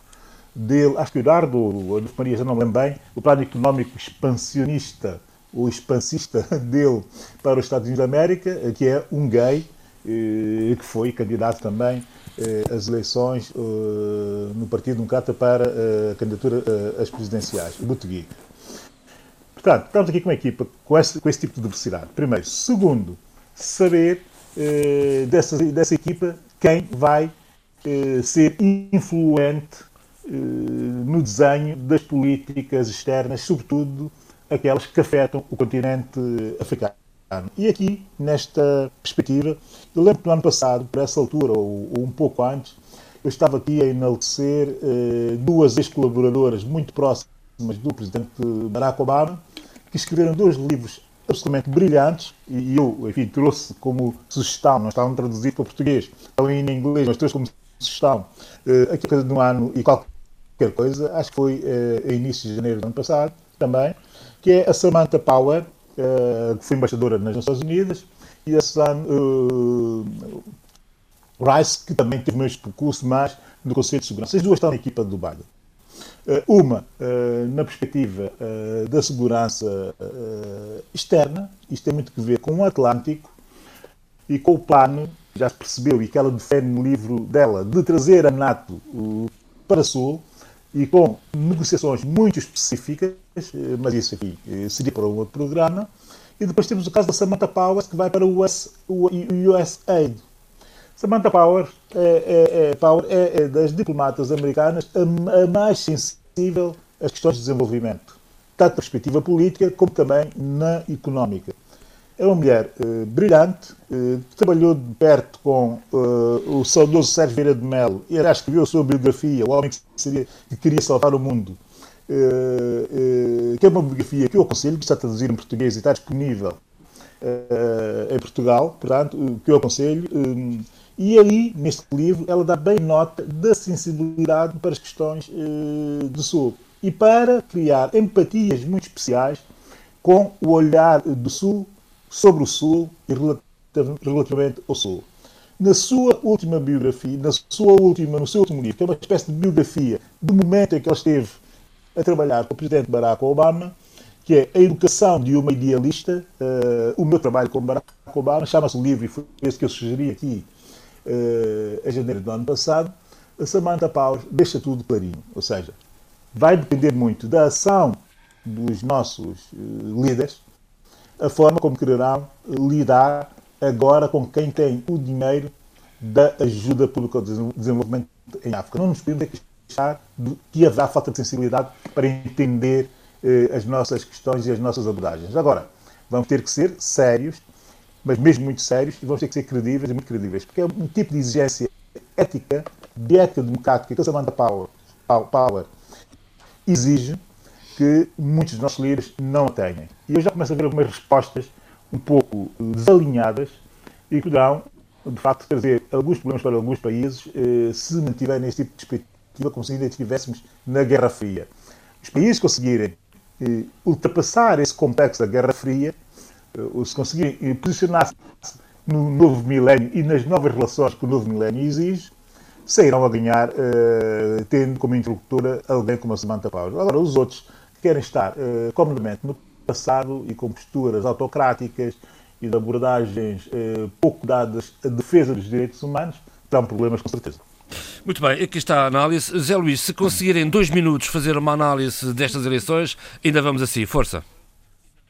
dele, acho que o Eduardo ou a Maria já não lembro bem, o plano económico expansionista ou expansista dele para os Estados Unidos da América, que é um gay, que foi candidato também eh, às eleições eh, no Partido Democrata para a candidatura às presidenciais, o Buttigieg. Portanto, estamos aqui com uma equipa com esse, com esse tipo de diversidade. Primeiro. Segundo, saber dessa, dessa equipa quem vai ser influente no desenho das políticas externas, sobretudo aquelas que afetam o continente africano. E aqui, nesta perspectiva, eu lembro que no ano passado, por essa altura, ou, ou um pouco antes, eu estava aqui a enaltecer eh, duas ex-colaboradoras muito próximas do presidente Barack Obama, que escreveram dois livros absolutamente brilhantes, e eu, enfim, trouxe como sugestão, não estavam traduzidos para português, estavam em inglês, mas trouxe como sugestão, eh, aqui coisa de um ano e qualquer coisa, acho que foi eh, em início de janeiro do ano passado, também, que é a Samantha Power, uh, que foi embaixadora nas Nações Unidas, e a Susan uh, Rice, que também teve o mesmo percurso, mas no Conselho de Segurança. As duas estão na equipa do Biden. Uh, uma na perspectiva da segurança externa, isto tem muito a ver com o Atlântico e com o plano, já se percebeu, e que ela defende no livro dela, de trazer a NATO para Sul, e com negociações muito específicas, eh, mas isso aqui eh, seria para um outro programa. E depois temos o caso da Samantha Powers, que vai para o US, o USAID. Samantha Powers é, é, é, Power é, é das diplomatas americanas a, a, mais sensível às questões de desenvolvimento, tanto na perspectiva política como também na económica. É uma mulher uh, brilhante, uh, trabalhou de perto com uh, o saudoso Sérgio Vieira de Mello e, aliás, escreveu a sua biografia, O Homem que, seria, que Queria Salvar o Mundo, que é uma biografia que eu aconselho, que está traduzida em português e está disponível em Portugal, portanto, que eu aconselho. e aí, neste livro, ela dá bem nota da sensibilidade para as questões do Sul e para criar empatias muito especiais com o olhar do Sul sobre o Sul e relativamente ao Sul. Na sua última biografia, na sua última, no seu último livro, que é uma espécie de biografia do momento em que ela esteve a trabalhar com o presidente Barack Obama, que é A Educação de uma Idealista, uh, o meu trabalho com Barack Obama, chama-se o livro e foi esse que eu sugeri aqui uh, em janeiro do ano passado, a Samantha Power deixa tudo clarinho. Ou seja, vai depender muito da ação dos nossos uh, líderes, a forma como quererão lidar agora com quem tem o dinheiro da ajuda pública ao desenvolvimento em África. Não nos podemos queixar de que haverá falta de sensibilidade para entender eh, as nossas questões e as nossas abordagens. Agora, vamos ter que ser sérios, mas mesmo muito sérios, e vamos ter que ser credíveis e muito credíveis, porque é um tipo de exigência ética, de ética democrática que a Samantha Power, Power exige que muitos dos nossos líderes não têm. E eu já começo a ver algumas respostas um pouco desalinhadas e que poderão, de facto, trazer alguns problemas para alguns países eh, se mantiverem neste tipo de perspectiva como se ainda estivéssemos na Guerra Fria. Os países conseguirem eh, ultrapassar esse complexo da Guerra Fria, eh, se conseguirem posicionar-se no novo milénio e nas novas relações que o novo milénio exige, sairão a ganhar, tendo como interlocutora alguém como a Samantha Power. Agora, os outros querem estar uh, comodamente no passado e com posturas autocráticas e de abordagens eh, pouco dadas à defesa dos direitos humanos, terão problemas com certeza. Muito bem, aqui está a análise. Zé Luís, se conseguirem dois minutos fazer uma análise destas eleições, ainda vamos assim. Força.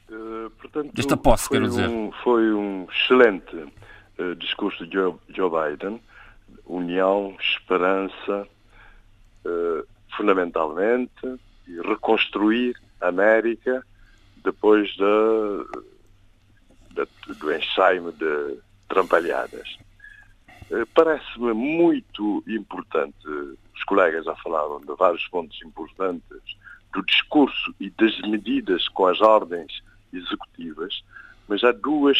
Uh, portanto, Esta posse, quero dizer. Um, foi um excelente uh, discurso de Joe, Joe, Biden. União, esperança, uh, fundamentalmente, e reconstruir a América depois da, da, do ensaio de trampalhadas. Eh, parece-me muito importante, os colegas já falaram de vários pontos importantes do discurso e das medidas com as ordens executivas, mas há duas,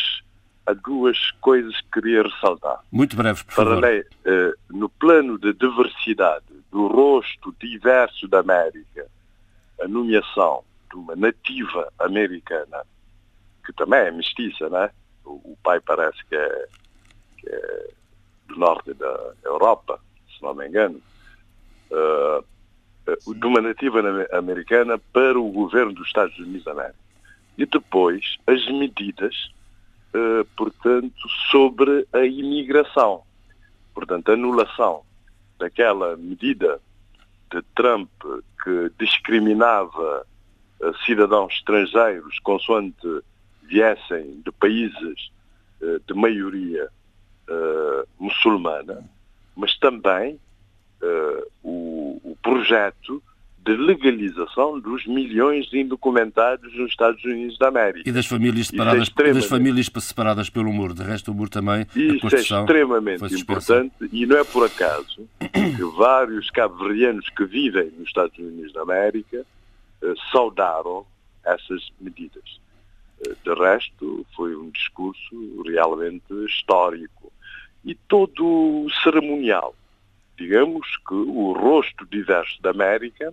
há duas coisas que queria ressaltar. Muito breve, por favor. Eh, no plano de diversidade do rosto diverso da América, a nomeação de uma nativa americana, que também é mestiça, né? O, pai parece que é, que é, do norte da Europa, se não me engano, uh, de uma nativa americana para o governo dos Estados Unidos da América. E depois as medidas, uh, portanto, sobre a imigração. Portanto, a anulação daquela medida de Trump que discriminava cidadãos estrangeiros consoante viessem de países uh, de maioria uh, muçulmana, mas também o, projeto de legalização dos milhões de indocumentados nos Estados Unidos da América. E das famílias separadas, é das famílias separadas pelo muro. De resto, o muro também. Isso é extremamente importante e não é por acaso que vários cabo-verdianos que vivem nos Estados Unidos da América eh, saudaram essas medidas. Eh, de resto, foi um discurso realmente histórico e todo cerimonial. Digamos que o rosto diverso da América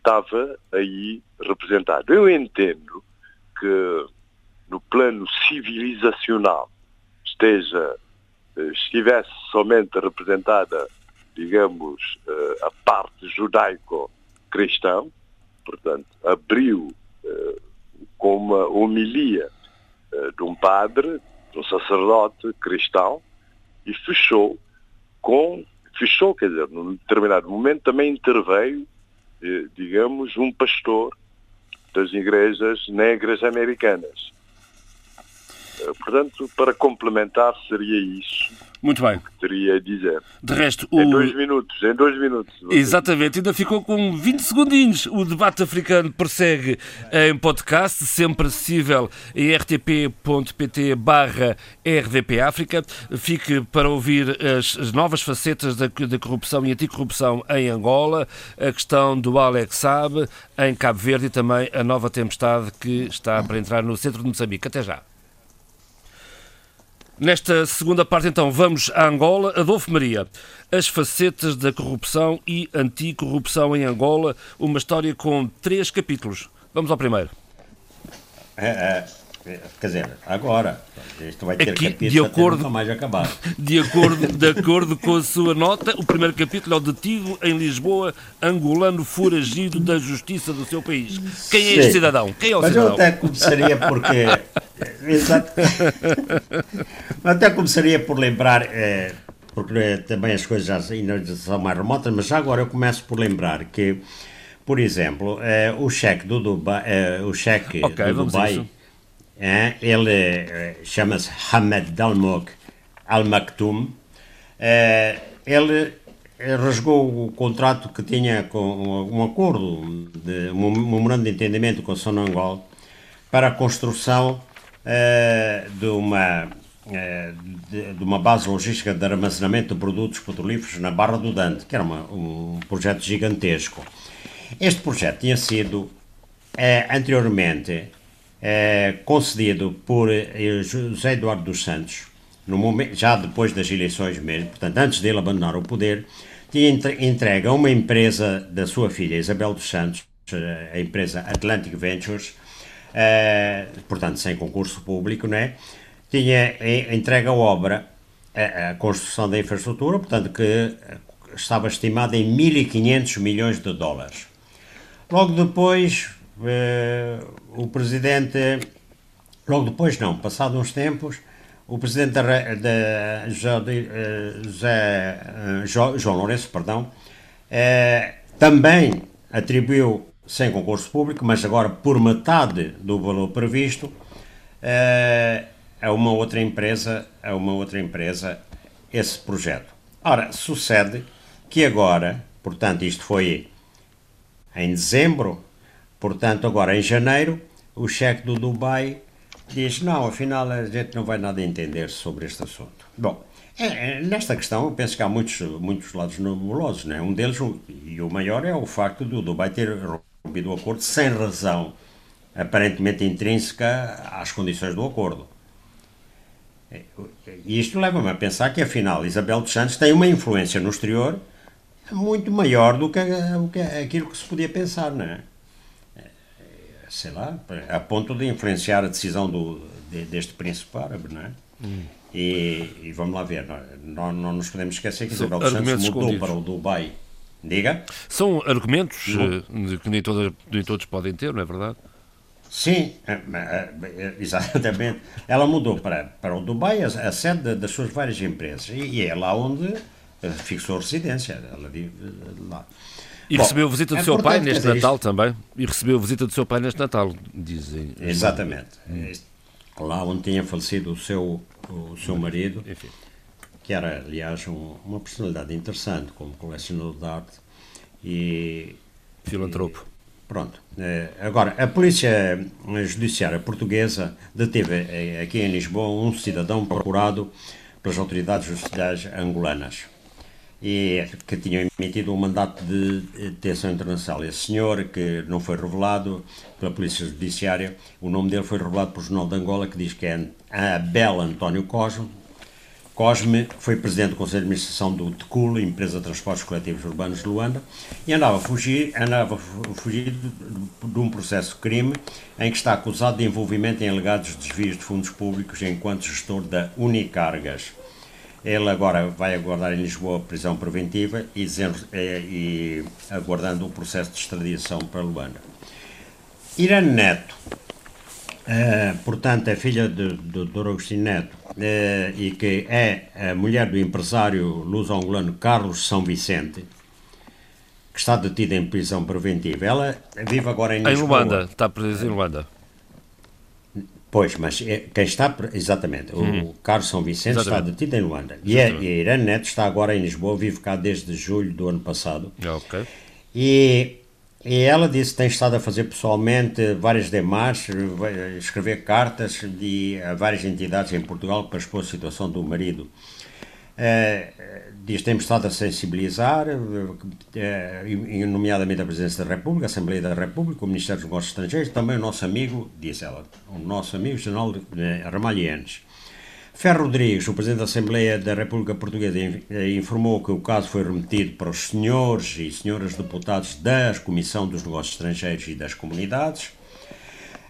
estava aí representado. Eu entendo que no plano civilizacional esteja, eh, estivesse somente representada, digamos, a parte judaico-cristã, portanto, abriu uh, com uma homilia de um padre, de um sacerdote cristão, e fechou com, fechou, quer dizer, num determinado momento também interveio, eh, digamos, um pastor das igrejas negras americanas. Portanto, para complementar, seria isso muito bem. Que teria a dizer. De resto, o... Em dois minutos, em dois minutos. Exatamente, ainda ficou com 20 segundinhos. O debate africano persegue em podcast, sempre acessível em rtp.pt barra rdpafrica. Fique para ouvir as, as novas facetas da, da, corrupção e anticorrupção em Angola, a questão do Alex Saab em Cabo Verde e também a nova tempestade que está para entrar no centro de Moçambique. Até já. Nesta segunda parte, então, vamos a Angola. Adolfo Maria, as facetas da corrupção e anticorrupção em Angola, uma história com três capítulos. Vamos ao primeiro. É, é, quer dizer, agora, isto vai ter Aqui, capítulos de acordo, mais acabar. De acordo, de acordo com a sua nota, o primeiro capítulo é o detido em Lisboa, angolano foragido da justiça do seu país. Quem é este cidadão? Quem é o Mas cidadão? eu até começaria porque Exato. Até começaria por lembrar, é, porque também as coisas já ainda são mais remotas, mas já agora eu começo por lembrar que, por exemplo, é, o cheque do Dubai, é, o cheque okay, do Dubai É, ele eh, chama-se Hamed Dalmok Al-Maktoum. É, ele rasgou o contrato que tinha com um acordo, de, um memorando de entendimento com a Sonangol para a construção é, de uma de, de, uma base logística de armazenamento de produtos petrolíferos na Barra do Dante, que era uma, um projeto gigantesco. Este projeto tinha sido anteriormente é, concedido por eh, José Eduardo dos Santos, momento, já depois das eleições mesmo, portanto, antes dele abandonar o poder, tinha entregue a uma empresa da sua filha, Isabel dos Santos, eh, a empresa Atlantic Ventures, é, portanto, sem concurso público, né? tinha entregue a obra, a, a construção da infraestrutura, portanto, que estava estimada em 1.500 milhões de dólares. Logo depois, eh, o presidente, logo depois não, passado uns tempos, o presidente da, da José, João Lourenço, perdão, eh, também atribuiu, sem concurso público, mas agora por metade do valor previsto, eh, a uma outra empresa, a uma outra empresa, esse projeto. Ora, sucede que agora, portanto, isto foi em dezembro, Portanto, agora em janeiro, o cheque do Dubai diz: não, afinal a gente não vai nada entender sobre este assunto. Bom, é, é, nesta questão eu penso que há muitos, muitos lados nebulosos. Né? Um deles, e o maior, é o facto do Dubai ter rompido o acordo sem razão aparentemente intrínseca às condições do acordo. E isto leva-me a pensar que, afinal, Isabel dos Santos tem uma influência no exterior muito maior do que aquilo que se podia pensar, não é? sei lá, a ponto de influenciar a decisão do, de, deste príncipe árabe, não é? Hum. E, e, vamos lá ver, não, não, nos podemos esquecer que Isabel dos Santos mudou para o Dubai. Diga? São argumentos uh, que nem, toda, nem todos podem ter, não é verdade? Sim, eh, eh, exatamente. Ela mudou para, para o Dubai, a, a sede das suas várias empresas, e, e é lá onde fixou residência. Ela vive lá. E Bom, recebeu a visita do é seu pai neste Natal isto. também. E recebeu a visita do seu pai neste Natal, dizem. Exatamente. Hum. Lá onde tinha falecido o seu, o seu marido, Enfim. Que era, aliás, um, uma personalidade interessante como colecionador de arte e. Filantropo. E, pronto. Eh, agora, a Polícia Judiciária Portuguesa deteve eh, aqui em Lisboa um cidadão procurado pelas autoridades judiciais angolanas e que tinham emitido um mandato de detenção internacional. Esse senhor, que não foi revelado pela Polícia Judiciária, o nome dele foi revelado pelo Jornal de Angola, que diz que é Abel António Cosme. Cosme foi presidente do Conselho de Administração do TECUL, empresa de transportes coletivos urbanos de Luanda, e andava a fugir, andava a fugir de, um processo de crime em que está acusado de envolvimento em alegados desvios de fundos públicos enquanto gestor da Unicargas. Ele agora vai aguardar em Lisboa prisão preventiva e, e aguardando o processo de extradição para Luanda. Irene Neto, uh, portanto, é filha de, de, de Agostinho Neto uh, e que é a mulher do empresário luso-angolano Carlos São Vicente, que está detida em prisão preventiva. Ela vive agora em Lisboa. Em Luanda, está presa em Luanda. Pois, mas é, quem está, exatamente, hum. o Carlos São Vicente exatamente. está detido em Luanda. E a, e a Irene Neto está agora em Lisboa, vive cá desde julho do ano passado. Ok. E, e ela disse que tem estado a fazer pessoalmente várias demarches, escrever cartas de, a várias entidades em Portugal para expor a situação do marido. Uh, diz temos estado a sensibilizar, uh, nomeadamente a Presidência da República, a Assembleia da República, o Ministério dos Negócios Estrangeiros, também o nosso amigo, diz ela, o nosso amigo General Ramalhianes. Ferro Rodrigues, o Presidente da Assembleia da República Portuguesa, informou que o caso foi remetido para os senhores e senhoras deputados da Comissão dos Negócios Estrangeiros e das Comunidades.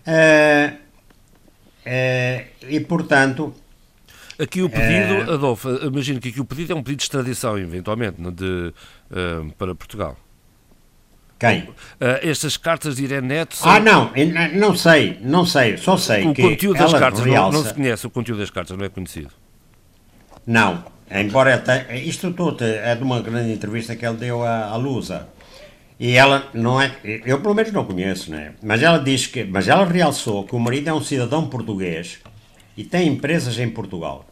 Uh, e, portanto, Aqui o pedido. Adolfo, imagino que aqui o pedido é um pedido de extradição, eventualmente, de, para Portugal. Quem? Uh, estas cartas de Irene Neto são... Ah, não, não sei, não sei, só sei o que conteúdo das cartas, realça... não, não, se conhece o conteúdo das cartas, não é conhecido. Não, embora isto tudo é de uma grande entrevista que ele deu à, à Lusa. E ela não é, eu pelo menos não conheço, né? Mas ela diz que, mas ela realçou que o marido é um cidadão português e tem empresas em Portugal.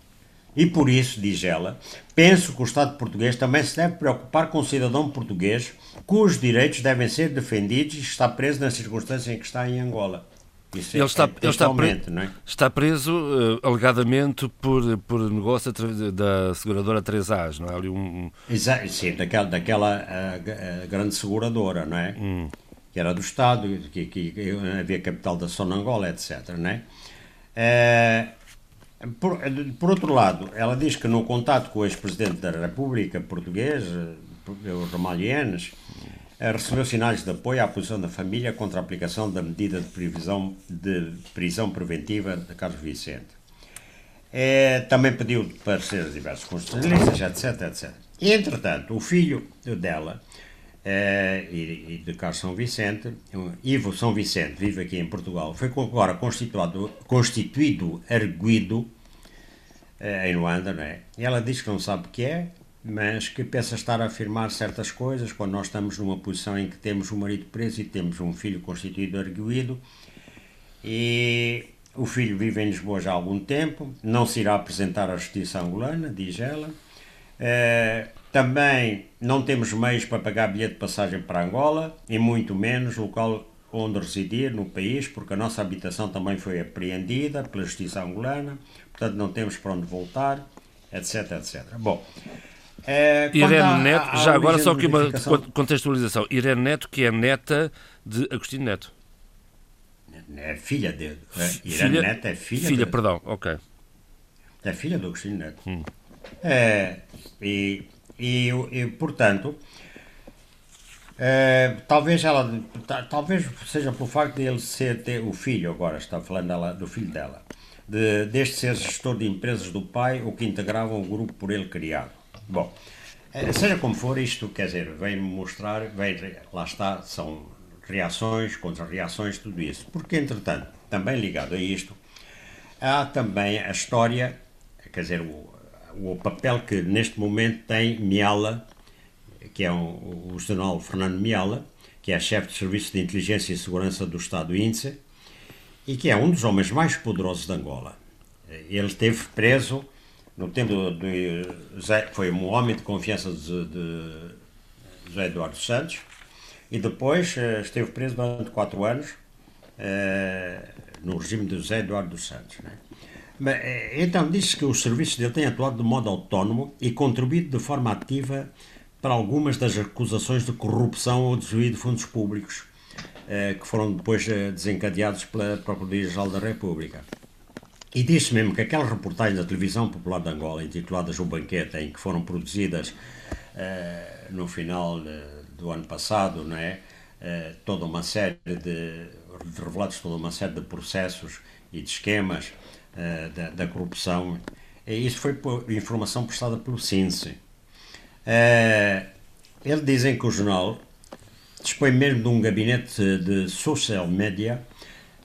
E por isso, diz ela, penso que o Estado português também se deve preocupar com o cidadão português cujos direitos devem ser defendidos e está preso nas circunstâncias em que está em Angola. Isso ele, é, está, ele está, pre... é? está preso uh, alegadamente por, por negócio da seguradora 3As, não é? Ali um... Sim, daquela, daquela uh, uh, grande seguradora, não é? Hum. Que era do Estado, que, que, que havia capital da Sonangola, etc. Não é? Por, por, outro lado, ela diz que no contato com o ex-presidente da República Portuguesa, o Ramalhienes, eh, recebeu sinais de apoio à posição da família contra a aplicação da medida de, previsão, de prisão preventiva de Carlos Vicente. É, também pediu pareceres diversos constitucionalistas, etc, etc. E, entretanto, o filho dela é, e, e, de Carlos São Vicente, Ivo São Vicente, vive aqui em Portugal, foi agora constituído, constituído arguido é, em Luanda, não é? E ela diz que não sabe o que é, mas que pensa estar a afirmar certas coisas quando nós estamos numa posição em que temos um marido preso e temos um filho constituído arguído e o filho vive em Lisboa já há algum tempo, não se irá apresentar à justiça angolana, diz ela. Uh, também não temos meios para pagar bilhete de passagem para Angola e muito menos local onde residir no país, porque a nossa habitação também foi apreendida pela justiça angolana, portanto não temos para onde voltar, etc, etc. Bom, é, Irene Neto, já agora só aqui uma contextualização. Irene Neto, que é neta de Agostinho Neto. É filha dele. É, Irene filha, Neto é filha Filha, perdão, ok. É filha do Agostinho Neto. Hum. É, e, e, e, portanto, é, talvez ela, talvez seja por facto de ele ser ter, o filho, agora está falando dela, do filho dela, de, deste ser gestor de empresas do pai, o que integravam o grupo por ele criado. Bom, eh, seja como for, isto quer dizer, vem mostrar, vem, lá está, são reações contra reações, tudo isso. Porque, entretanto, também ligado a isto, há também a história, quer dizer, o, o papel que neste momento tem Miala, que é um, o general Fernando Miala, que é chefe de Serviço de Inteligência e Segurança do Estado INSE, e que é um dos homens mais poderosos de Angola. Ele esteve preso no tempo José, foi um homem de confiança de, de José Eduardo Santos e depois uh, esteve preso durante quatro anos uh, no regime de José Eduardo Santos. Né? Uh, então, diz-se que os serviços dele têm atuado de modo autónomo e contribuído de forma ativa para algumas das acusações de corrupção ou desvio de fundos públicos que foram depois desencadeados pela Procuradoria-Geral da República. E disse mesmo que aquelas reportagens da televisão popular de Angola, intituladas O Banquete, em que foram produzidas uh, no final de, do ano passado, não é? Toda uma série de, de, revelados toda uma série de processos e de esquemas uh, da, da, corrupção. E isso foi por informação prestada pelo CINSE. eles dizem que o jornal dispõe mesmo de um gabinete de social media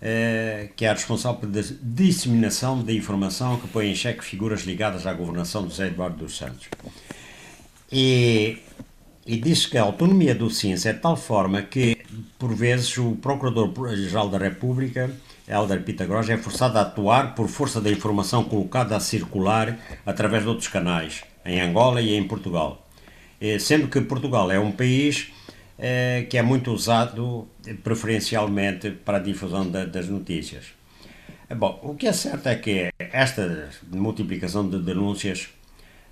eh, que é responsável pela disseminação da informação que põe em xeque figuras ligadas à governação de José Eduardo dos Santos. E, e diz que a autonomia do CINS é de tal forma que, por vezes, o Procurador-Geral da República, Helder Pitagros, é forçado a atuar por força da informação colocada a circular através de outros canais, em Angola e em Portugal. Sendo que Portugal é um país eh, que é muito usado preferencialmente para a difusão das notícias. Bom, o que é certo é que esta multiplicação de denúncias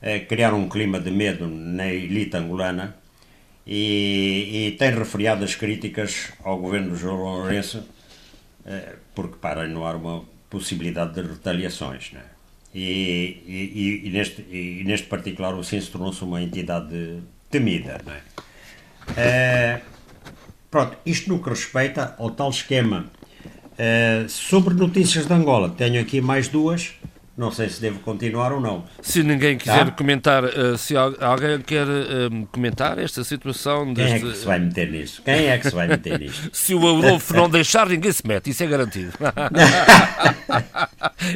eh, criaram um clima de medo na elite angolana e, e tem refriado as críticas ao governo de João Lourenço eh, porque para há uma possibilidade de retaliações. Né? E, e, e, neste, e neste particular o CINS tornou-se uma entidade temida. Né? É, pronto, isto no que respeita ao tal esquema. É, sobre notícias de Angola, tenho aqui mais duas Não sei se devo continuar ou não. Se ninguém quiser tá? comentar, uh, se alguém quer uh, comentar esta situação. Quem é que se vai meter nisso? Quem é que se vai meter nisso? se o Adolfo não deixar, ninguém se mete, isso é garantido.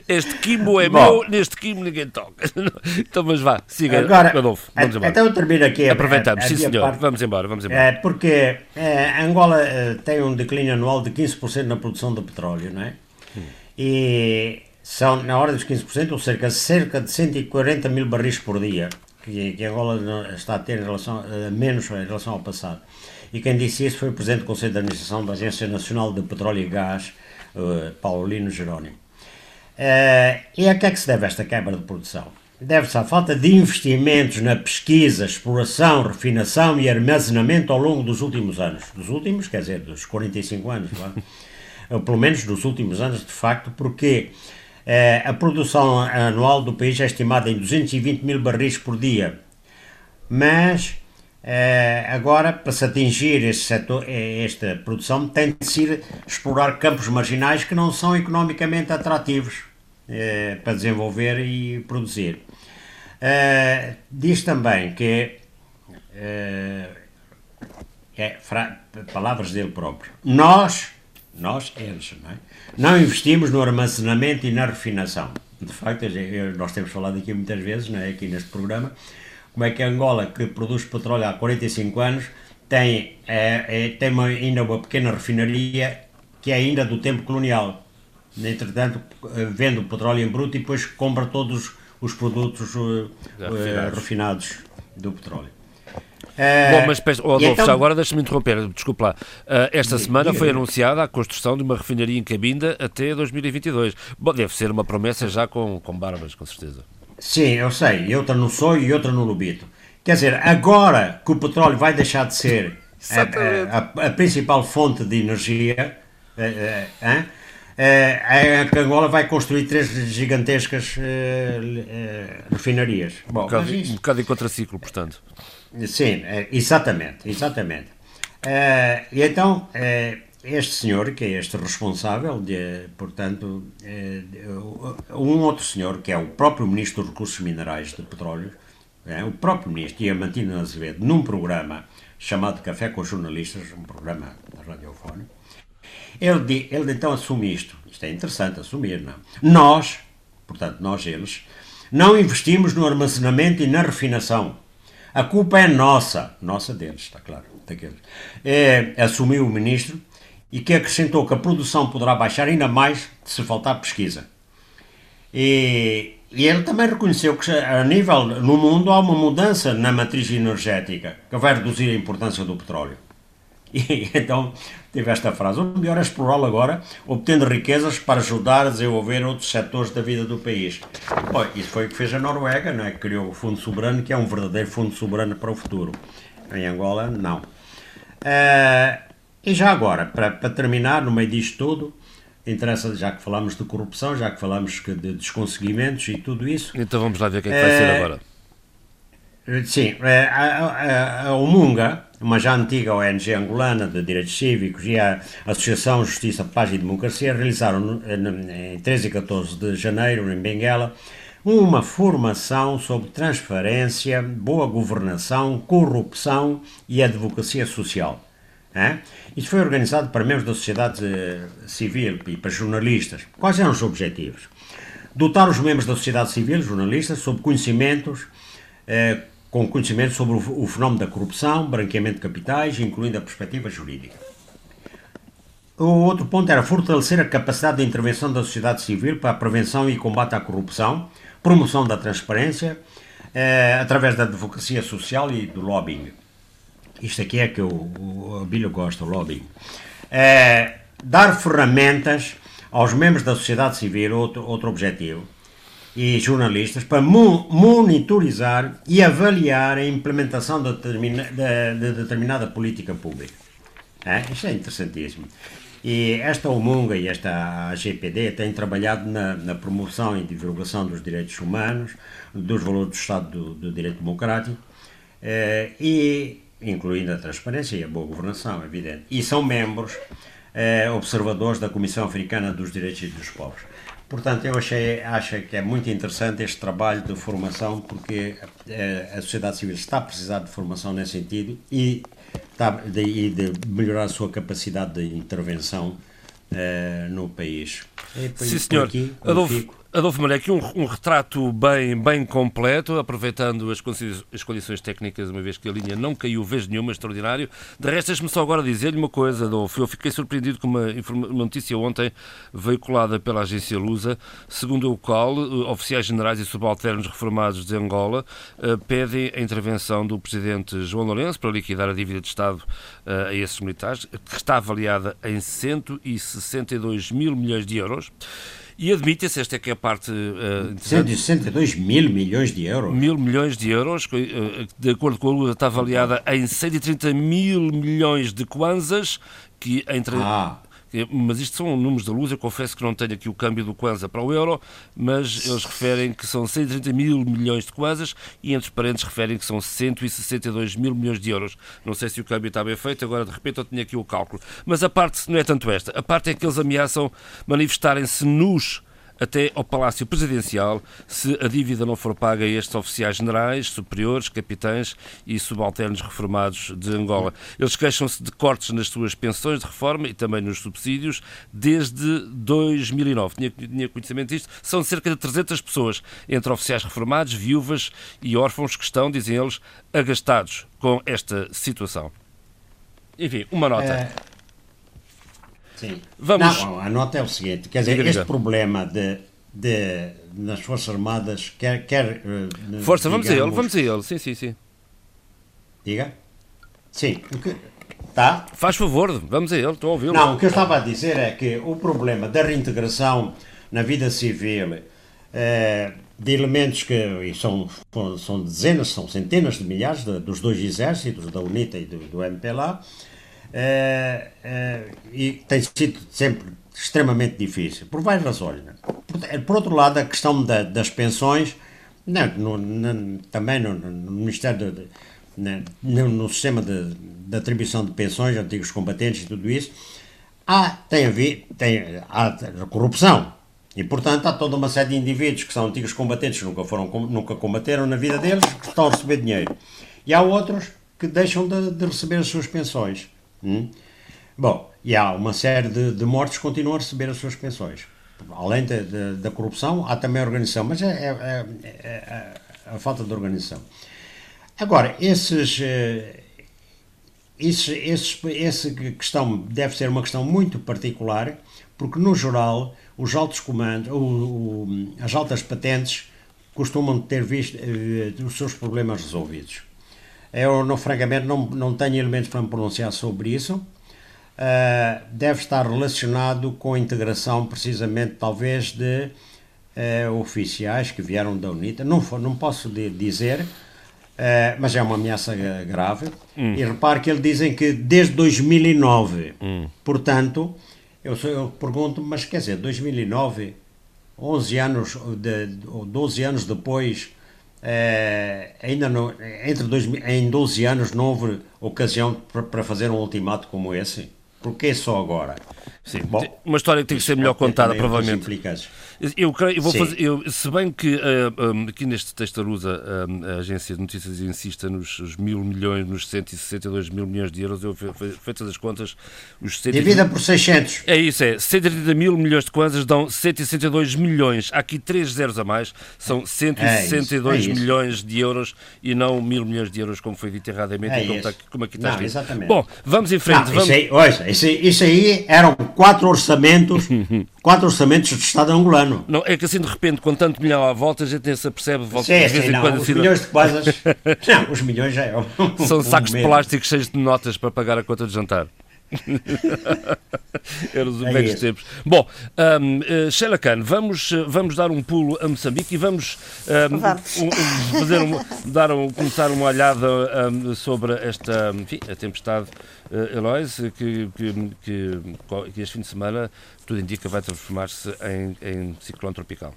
este quimo é Bom, meu, neste quimo ninguém toca. então, mas vá, siga, agora, Adolfo. Vamos embora. Então eu termino aqui. Aproveitamos, a, a sim senhor. Parte, vamos embora, vamos embora. É, porque é, Angola é, tem um declínio anual de 15% na produção de petróleo, não é? Hum. E são na hora dos 15%, ou cerca, cerca de 140 mil barris por dia, que, que Angola está a ter em relação, uh, menos em relação ao passado. E quem disse isso foi o Presidente do Conselho de Administração da Agência Nacional de Petróleo e Gás, uh, Paulino Jerónimo. Uh, e a que é que se deve esta quebra de produção? Deve-se à falta de investimentos na pesquisa, exploração, refinação e armazenamento ao longo dos últimos anos. Dos últimos, quer dizer, dos 45 anos, é? pelo menos dos últimos anos, de facto, porque a produção anual do país é estimada em 220 mil barris por dia, mas eh, agora, para se atingir este setor, eh, esta produção, tem de se explorar campos marginais que não são economicamente atrativos para desenvolver e produzir. diz também que é, palavras dele próprio. Nós nós, eles, não é? Não investimos no armazenamento e na refinação. De facto, nós temos falado aqui muitas vezes, é? aqui neste programa, como é que a Angola, que produz petróleo há 45 anos, tem, é, é, tem uma, ainda uma pequena refinaria que é ainda do tempo colonial. Entretanto, vende o petróleo em bruto e depois compra todos os produtos uh, refinados. refinados do petróleo. Uh, Bom, mas oh, Adolfo, então... agora deixa-me interromper, desculpe lá. Uh, esta semana foi anunciada a construção de uma refinaria em Cabinda até 2022. Bom, deve ser uma promessa já com, com barbas, com certeza. Sim, eu sei. E outra no Soi e outra no Lubito. Quer dizer, agora que o petróleo vai deixar de ser a, a, a, principal fonte de energia, uh, a Angola vai construir três gigantescas refinarias. Bom, um bocado, um bocado em contraciclo, portanto. Sim, é, exatamente, exatamente. Uh, e então, uh, este senhor, que é este responsável, de, portanto, uh, um outro senhor, que é o próprio Ministro dos Recursos Minerais de Petróleo, o próprio Ministro, Diamantino Azevedo, num programa chamado Café com Jornalistas, um programa radiofónico, ele, ele então assume isto. Isto é interessante assumir, não? Nós, portanto, nós eles, não investimos no armazenamento e na refinação a culpa é nossa, nossa deles, está claro, daqueles. É, assumiu o ministro e que acrescentou que a produção poderá baixar ainda mais se faltar pesquisa. E, e ele também reconheceu que a nível no mundo há uma mudança na matriz energética que vai reduzir a importância do petróleo. E então teve esta frase: o melhor é explorá-lo agora, obtendo riquezas para ajudar a desenvolver outros setores da vida do país. Bom, isso foi o que fez a Noruega, não é? criou o Fundo Soberano, que é um verdadeiro fundo soberano para o futuro. Em Angola, não. Uh, e já agora, para, para terminar, no meio disto tudo, interessa, já que falamos de corrupção, já que falamos de desconseguimentos e tudo isso. Então vamos lá ver o que é que vai ser agora. Sim, a, a, a Omunga, uma já antiga ONG angolana de direitos cívicos e a Associação Justiça, Paz e Democracia realizaram em 13 e 14 de janeiro, em Benguela, uma formação sobre transparência, boa governação, corrupção e advocacia social. É? Isto foi organizado para membros da sociedade eh, civil e para jornalistas. Quais eram os objetivos? Dotar os membros da sociedade civil, jornalistas, sobre conhecimentos eh, com conhecimento sobre o fenómeno da corrupção, branqueamento de capitais, incluindo a perspectiva jurídica. O outro ponto era fortalecer a capacidade de intervenção da sociedade civil para a prevenção e combate à corrupção, promoção da transparência, eh, através da advocacia social e do lobbying. Isto aqui é que o, o gosta, o lobbying. Eh, dar ferramentas aos membros da sociedade civil, outro, outro objetivo, e jornalistas para monitorizar e avaliar a implementação de, determina, de, de determinada política pública. É? Isto é interessantíssimo. E esta OMUNGA e esta AGPD têm trabalhado na, na, promoção e divulgação dos direitos humanos, dos valores do Estado do, do Direito Democrático, eh, e incluindo a transparência e a boa governação, é evidente. E são membros eh, observadores da Comissão Africana dos Direitos dos Povos. Portanto, eu achei, acho que é muito interessante este trabalho de formação, porque a, a sociedade civil está a precisar de formação nesse sentido e, está, de, e de melhorar a sua capacidade de intervenção uh, no país. E, Sim, senhor. Aqui, Adolfo, Adolfo aqui um, um, retrato bem, bem completo, aproveitando as, as, condições técnicas, uma vez que a linha não caiu vez nenhuma, extraordinário. De resto, deixe-me só agora dizer-lhe uma coisa, Adolfo. Eu fiquei surpreendido com uma, uma, notícia ontem veiculada pela agência Lusa, segundo o qual uh, oficiais generais e subalternos reformados de Angola uh, pedem a intervenção do presidente João Lourenço para liquidar a dívida de Estado uh, a esses militares, que está avaliada em 162 mil milhões de euros. E admite-se, esta é que é a parte uh, 162 mil milhões de euros. Mil milhões de euros, uh, de acordo com a Lula, está avaliada em 130 mil milhões de kwanzas, que entre, ah. Mas isto são números da luz. Eu confesso que não tenho aqui o câmbio do Kwanza para o euro, mas eles referem que são 130 mil milhões de Kwanzas e, entre parênteses, referem que são 162 mil milhões de euros. Não sei se o câmbio está bem feito, agora de repente eu tinha aqui o cálculo. Mas a parte não é tanto esta. A parte é que eles ameaçam manifestarem-se nus até ao Palácio Presidencial se a dívida não for paga a estes oficiais generais, superiores, capitães e subalternos reformados de Angola. Eles queixam-se de cortes nas suas pensões de reforma e também nos subsídios desde 2009. Tinha, tinha conhecimento disto. São cerca de 300 pessoas, entre oficiais reformados, viúvas e órfãos que estão, dizem eles, agastados com esta situação. Enfim, uma nota. É... Sim. Vamos... Não, a nota é o seguinte, quer dizer, este problema de, de, nas Forças Armadas, quer... quer eh, Força, digamos, vamos a ele, vamos a ele, sim, sim, sim. Diga? Sim, o que... Tá? Faz favor, vamos a ele, estou a ouvi-lo. Não, o que eu estava a dizer é que o problema da reintegração na vida civil eh, de elementos que são, são dezenas, são centenas de milhares de, dos dois exércitos, da UNITA e do, do MPLA, é, é, e tem sido sempre extremamente difícil, por várias razões. Né? Por, é, por, outro lado, a questão da, das pensões, não, no, no, também no, no, Ministério, de, né, no, sistema de, de atribuição de pensões, antigos combatentes e tudo isso, há, tem, havido, tem, há corrupção. E, portanto, há toda uma série de indivíduos que são antigos combatentes, nunca, foram, nunca combateram na vida deles, que estão a receber dinheiro. E há outros que deixam de, de receber as suas pensões. Hum? Bom, e há uma série de, de mortos que continuam a receber as suas pensões. Além de, de, da corrupção, há também a organização, mas é, é, é, é a falta de organização. Agora, esses, eh, esses, esses, essa questão deve ser uma questão muito particular, porque, no geral, os altos comandos, o, o, as altas patentes costumam ter visto uh, os seus problemas resolvidos. Eu, não, francamente, não, não tenho elementos para me pronunciar sobre isso. Uh, deve estar relacionado com a integração, precisamente, talvez, de uh, oficiais que vieram da UNITA. Não, não posso dizer, uh, mas é uma ameaça grave. Hum. E repare que eles dizem que desde 2009, hum. portanto, eu, eu pergunto, mas quer dizer, 2009, 11 anos, de, 12 anos depois é, ainda não, entre dois, em 12 anos não houve ocasião para fazer um ultimato como esse? Porquê só agora? Sim, Bom, uma história que tem que ser melhor contada, provavelmente. Eu, creio, eu vou fazer, eu, se bem que uh, eh, um, aqui neste texto usa uh, a agência de notícias insista nos mil milhões, nos 162 mil milhões de euros, eu feitas as contas, os 130, Divida por 600. É isso, é. 130 mil milhões de kwanzas dão 162 milhões. Há aqui três zeros a mais, são 162 é isso, é milhões de euros e não mil milhões de euros, como foi dito erradamente é como, está, como, aqui está Não. Exatamente. Bom, vamos em frente. Não, vamos... Isso, aí, isso, isso aí eram quatro orçamentos, quatro orçamentos de Estado angolano. Não, é que assim de repente, com tanto milhão à volta, a gente nem se apercebe. Volta, sim, sim, não, quando, os assim, milhões de quase. não, os milhões já é. Um, São sacos um de plástico cheios de notas para pagar a conta de jantar. Eram os é velhos tempos. Bom, um, uh, eh, Sheila Khan, vamos, eh, vamos dar um pulo a Moçambique e vamos, um, vamos. Um, fazer um, dar um, começar uma olhada sobre esta enfim, a tempestade uh, Eloise, que, que, que, que, este fim de semana tudo indica vai transformar-se em, em ciclone tropical.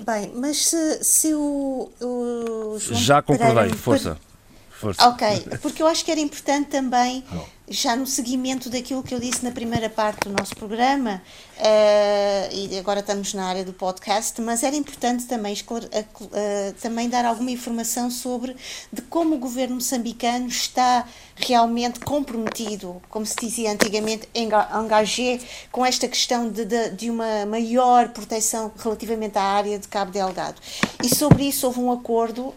Bem, mas se, se o, o Já concordei, força. Força. Ok, porque eu acho que era importante também já no seguimento daquilo que eu disse na primeira parte do nosso programa, uh, e agora estamos na área do podcast, mas era importante também, uh, também dar alguma informação sobre de como o governo moçambicano está realmente comprometido, como se dizia antigamente, engagé com esta questão de, de, de, uma maior proteção relativamente à área de Cabo Delgado. E sobre isso houve um acordo uh,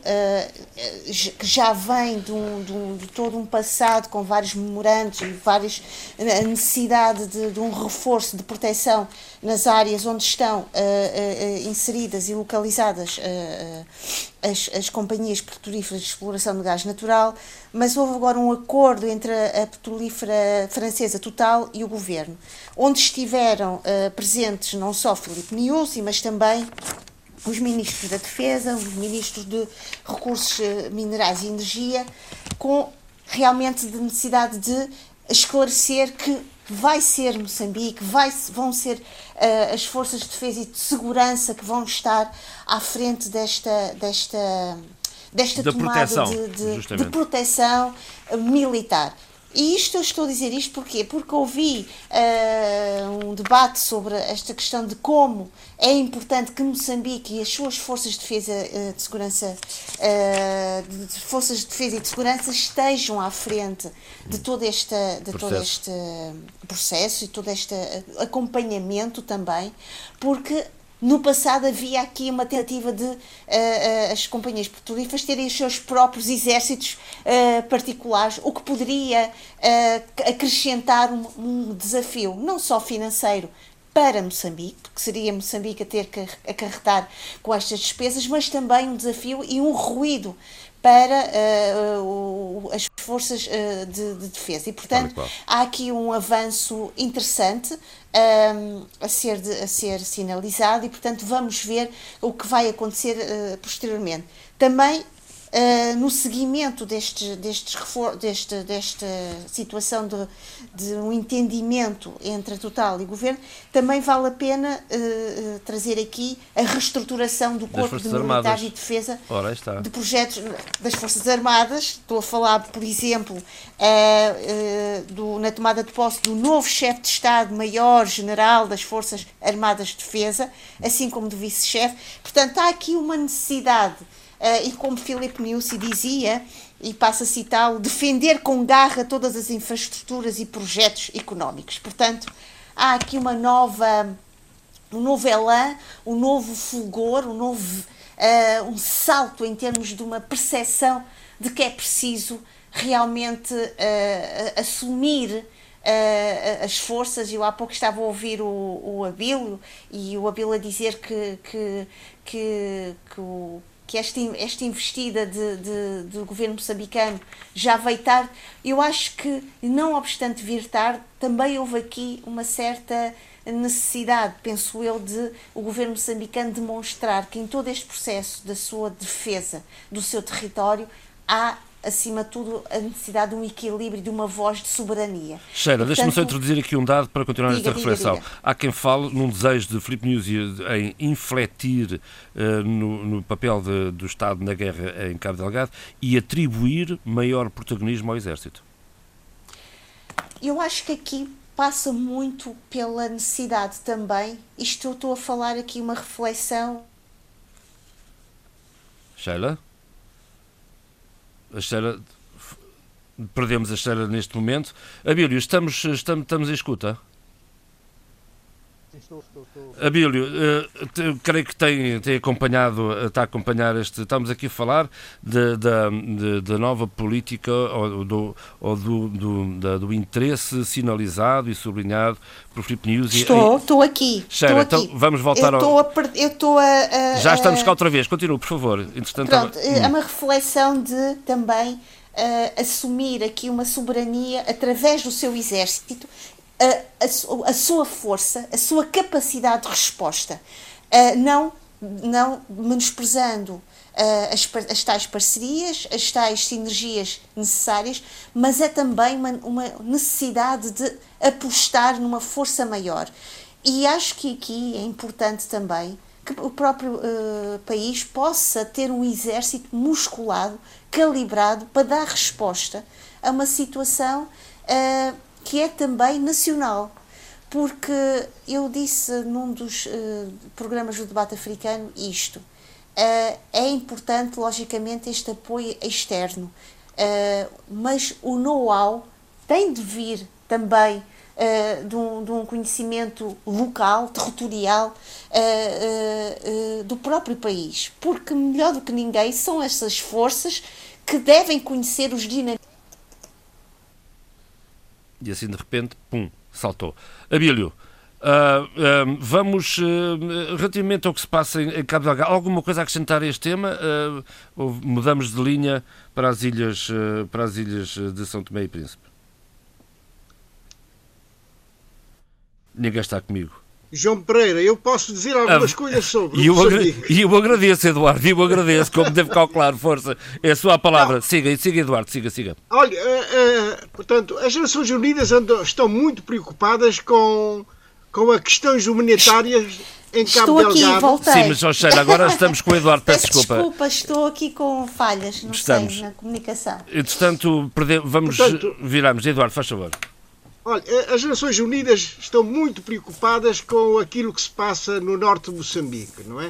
que já vem de, um, de, um, de todo um passado com vários memorandos e várias, a necessidade de, de, um reforço de proteção nas áreas onde estão uh, inseridas e localizadas as, as companhias petrolíferas de exploração de gás natural, mas houve agora um acordo entre a, a petrolífera francesa Total e o governo, onde estiveram presentes não só Filipe Niusi, mas também os ministros da Defesa, os ministros de Recursos Minerais e Energia, com realmente de necessidade de esclarecer que vai ser Moçambique, vai, vão ser uh, as forças de defesa e de segurança que vão estar à frente desta, desta, desta tomada proteção, de, de, de, proteção militar. E isto eu estou a dizer isto porquê? Porque ouvi uh, um debate sobre esta questão de como é importante que Moçambique e as suas forças de defesa uh, de segurança uh, de forças de defesa e de segurança estejam à frente de todo este, de processo. todo este processo e todo este acompanhamento também, porque no passado havia aqui uma tentativa de uh, as companhias petrolíferas terem os seus próprios exércitos uh, particulares, o que poderia acrescentar um, um, desafio, não só financeiro para Moçambique, que seria Moçambique a ter que acarretar com estas despesas, mas também um desafio e um ruído para uh, as forças uh, de, de, defesa. E, portanto, claro, claro. há aqui um avanço interessante um, ehm, a, ser de, a ser sinalizado e, portanto, vamos ver o que vai acontecer uh, posteriormente. Também Uh, no seguimento destes, destes deste, desta situação de, de, um entendimento entre a Total e o Governo, também vale a pena uh, trazer aqui a reestruturação do Corpo de Militares e Defesa de projetos das Forças Armadas. Estou a falar, por exemplo, uh, do, na tomada de posse do novo chefe de Estado-Maior-General das Forças Armadas de Defesa, assim como do vice-chefe. Portanto, há aqui uma necessidade e como Filipe Niusi dizia, e passo a citá-lo, defender com garra todas as infraestruturas e projetos económicos. Portanto, há aqui uma nova, um novo elan, um novo fulgor, um novo uh, um salto em termos de uma percepção de que é preciso realmente uh, assumir uh, as forças. Eu há pouco estava a ouvir o, o Abílio e o Abílio a dizer que, que, que, que o que esta, esta investida de, de, do governo moçambicano já veio tarde, eu acho que, não obstante vir tarde, também houve aqui uma certa necessidade, penso eu, de o governo moçambicano demonstrar que em todo este processo da sua defesa do seu território há acima de tudo, a necessidade de um equilíbrio, de uma voz de soberania. Sheila, deixa-me só introduzir aqui um dado para continuar diga, esta reflexão. Diga, diga. Há quem fale num desejo de Filipe News em infletir uh, no, no, papel de, do Estado na guerra em Cabo Delgado e atribuir maior protagonismo ao Exército. Eu acho que aqui passa muito pela necessidade também, isto eu estou a falar aqui uma reflexão. Sheila? A perdemos a Estela neste momento. Abílio, estamos, estamos, estamos em escuta? Estou, estou, estou. Abílio, uh, creio que tem, tem acompanhado, está a acompanhar este. Estamos aqui a falar da nova política ou, do, ou do, do, da, do interesse sinalizado e sublinhado por Filipe News. Estou, em... estou aqui. Cheira, então aqui. vamos voltar eu ao. A, eu estou a, a, Já estamos cá outra vez, continua, por favor. Entretanto, Pronto, hum. é uma reflexão de também uh, assumir aqui uma soberania através do seu exército a, a, a, sua força, a sua capacidade de resposta, uh, não, não menosprezando as, as tais parcerias, as tais sinergias necessárias, mas é também uma, uma necessidade de apostar numa força maior. E acho que aqui é importante também que o próprio uh, país possa ter um exército musculado, calibrado, para dar resposta a uma situação uh, que é também nacional. Porque eu disse num dos uh, programas do debate africano isto. Uh, é importante, logicamente, este apoio externo, mas o know-how tem de vir também uh, de, um, de, um, conhecimento local, territorial uh, uh, do próprio país. Porque, melhor do que ninguém, são essas forças que devem conhecer os dinamismos. E assim, de repente, pum, saltou. Abílio. Uh, uh, vamos, uh, relativamente ao que se passa em, em Cabo Delgado, alguma coisa a acrescentar a este tema? ou mudamos de linha para as ilhas, para as ilhas de São Tomé e Príncipe? Ninguém está comigo. João Pereira, eu posso dizer algumas ah, coisas sobre. E eu, e eu agradeço, Eduardo, e eu agradeço, como deve calcular, força. É a sua palavra. Não. Siga, siga, Eduardo, siga, siga. Olha, uh, uh, portanto, as Nações Unidas andam, estão muito preocupadas com, com as questões humanitárias em Cabo estou Delgado. Aqui, voltei. Sim, mas Oxeira, agora estamos com o Eduardo, peço, peço desculpa. Desculpa, estou aqui com falhas, não estamos. sei, na comunicação. Entretanto, vamos, portanto, viramos. Eduardo, faz favor. Olha, eh, as Nações Unidas estão muito preocupadas com aquilo que se passa no norte de Moçambique, não é?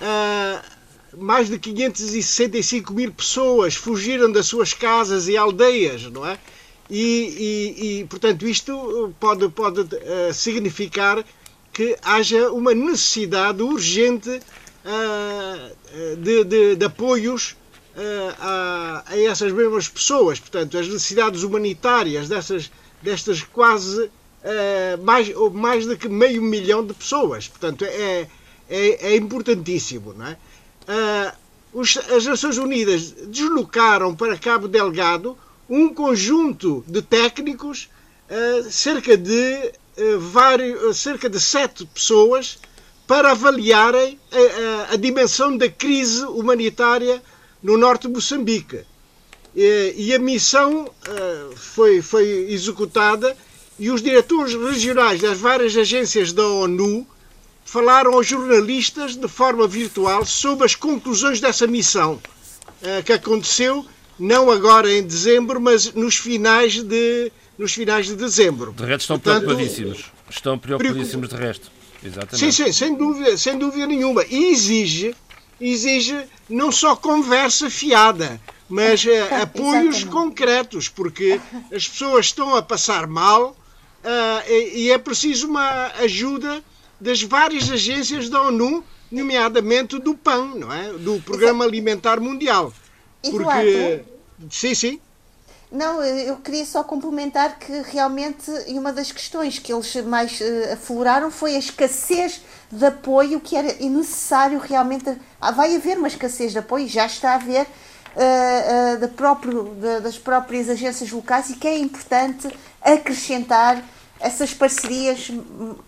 Uh, mais de 565 mil pessoas fugiram das suas casas e aldeias, não é? E, e, e portanto, isto pode, pode uh, significar que haja uma necessidade urgente uh, de, de, de, apoios a, a essas mesmas pessoas. Portanto, as necessidades humanitárias dessas destas quase uh, mais, mais do que meio milhão de pessoas. Portanto, é, é, é importantíssimo. Não é? Uh, os, as Nações Unidas deslocaram para Cabo Delgado um conjunto de técnicos, uh, cerca de vários, cerca de sete pessoas, para avaliarem a, a, a dimensão da crise humanitária no norte de Moçambique. E a missão eh, foi, foi executada e os diretores regionais das várias agências da ONU falaram aos jornalistas de forma virtual sobre as conclusões dessa missão eh, que aconteceu não agora em dezembro, mas nos finais de, nos finais de dezembro. De resto estão Portanto, preocupadíssimos. Estão preocupadíssimos de resto. Exatamente. Sim, sim, sem dúvida, sem dúvida nenhuma. E exige, exige não só conversa fiada, mas uh, apoios concretos, porque as pessoas estão a passar mal uh, e, é preciso uma ajuda das várias agências da ONU, nomeadamente do PAN, não é? do Programa Alimentar Mundial. Porque. Sim, sim. Não, eu queria só complementar que realmente uma das questões que eles mais uh, afloraram foi a escassez de apoio que era necessário realmente. Ah, vai haver uma escassez de apoio, já está a haver, uh, da próprio, das próprias agências locais e que é importante acrescentar essas parcerias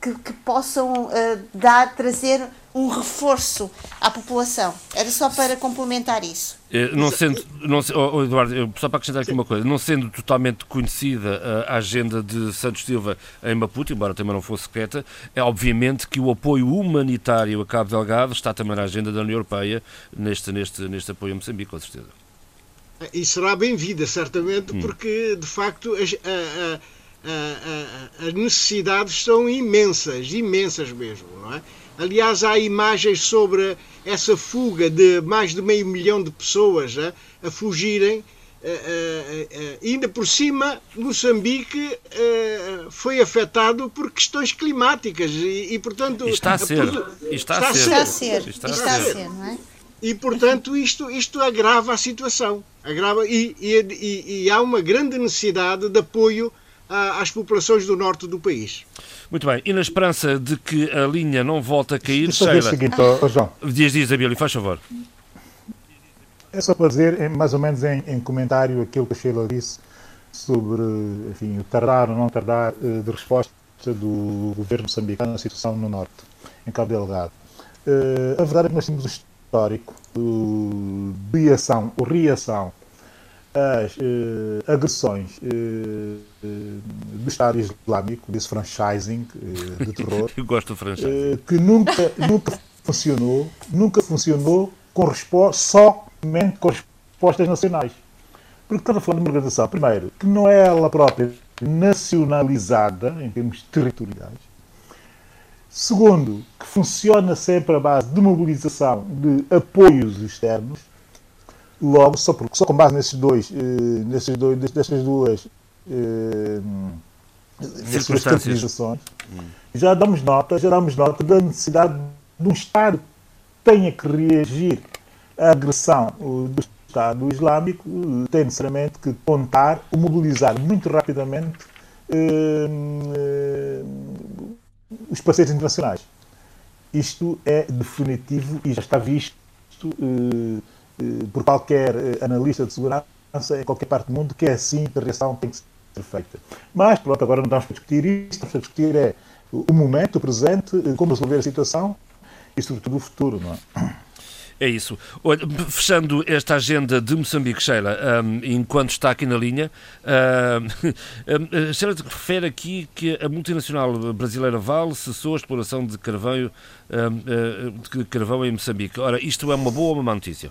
que, que possam uh, dar, trazer um reforço à população. Era só para complementar isso. Não sendo, não, oh, Eduardo, só para acrescentar aqui uma coisa, não sendo totalmente conhecida a agenda de Santos Silva em Maputo, embora também não fosse secreta, é obviamente que o apoio humanitário a Cabo Delgado está também na agenda da União Europeia neste, neste, neste apoio a Moçambique, com certeza. E será bem-vinda, certamente, hum. porque de facto a, a, a, as necessidades são imensas, imensas mesmo, não é? Aliás, há imagens sobre essa fuga de mais de meio milhão de pessoas a, a fugirem. Uh, uh, ainda por cima, Moçambique foi afetado por questões climáticas e, e portanto. está a ser. Está, está, a ser. Está a ser. Está a ser, está a ser não é? E, portanto, isto, isto agrava a situação. Agrava, e, e, e há uma grande necessidade de apoio às populações do norte do país. Muito bem, e na esperança de que a linha não volte a cair, Sheila... Seguinte, oh, João. Diz, diz, Abílio, faz favor. É só para dizer, mais ou menos em, em comentário, aquilo que a Sheila disse sobre enfim, o tardar ou não tardar eh, de resposta do governo moçambicano na situação no norte, em Cabo Delgado. Uh, a verdade é que nós temos um histórico de ação ou reação às uh, agressões uh, do Estado Islâmico, desse franchising de terror, Eu gosto do franchising. que nunca, nunca funcionou, nunca funcionou com somente com respostas nacionais. Porque estamos falando de uma organização, primeiro, que não é ela própria nacionalizada em termos territoriais. Segundo, que funciona sempre à base de mobilização de apoios externos. Logo, só, porque, só com base nesses dois, eh, nesses dois destas duas eh, circunstâncias, já damos nota, já damos nota da necessidade de um Estado que tenha que reagir à agressão do Estado Islâmico, tem necessariamente que contar ou mobilizar muito rapidamente eh, eh, os parceiros internacionais. Isto é definitivo e já está visto eh, por qualquer analista de segurança em qualquer parte do mundo que é assim que a reação tem que ser feita. Mas, pronto, agora não estamos para discutir isto, estamos para discutir é o momento, o presente, eh, como resolver a situação e, sobretudo, o futuro. Não é? É isso. Olha, fechando esta agenda de Moçambique, Sheila, um, enquanto está aqui na linha, um, Sheila refere aqui que a multinacional brasileira Vale cessou a exploração de carvão, um, de carvão em Moçambique. Ora, isto é uma boa ou uma má notícia?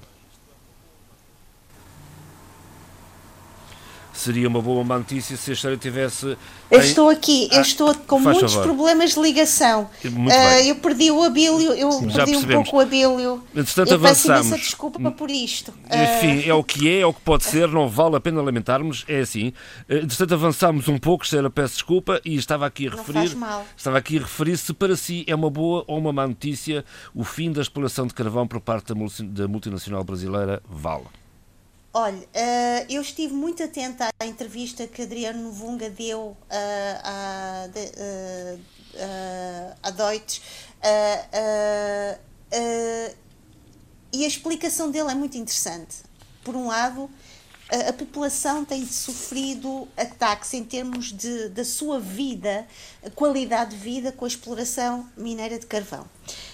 Seria uma boa notícia se a história tivesse. Eu estou aqui, eu ah, estou com muitos favor. problemas de ligação. Uh, eu perdi o abílio, eu Sim, perdi um pouco o abílio. Entretanto, eu avançamos. peço desculpa por isto. Enfim, uh... é o que é, é o que pode ser, não vale a pena lamentarmos, é assim. Entretanto, avançamos um pouco, Sheila, peço desculpa, e estava aqui a referir. Estava aqui a referir se para si é uma boa ou uma má notícia o fim da exploração de carvão por parte da multinacional brasileira Vale. Olha, uh, eu estive muito atenta à entrevista que Adriano Vunga deu uh, à, uh, à e a explicação dele é muito interessante. Por um lado, a, a população tem sofrido ataques em termos de, da sua vida, qualidade de vida com a exploração mineira de carvão.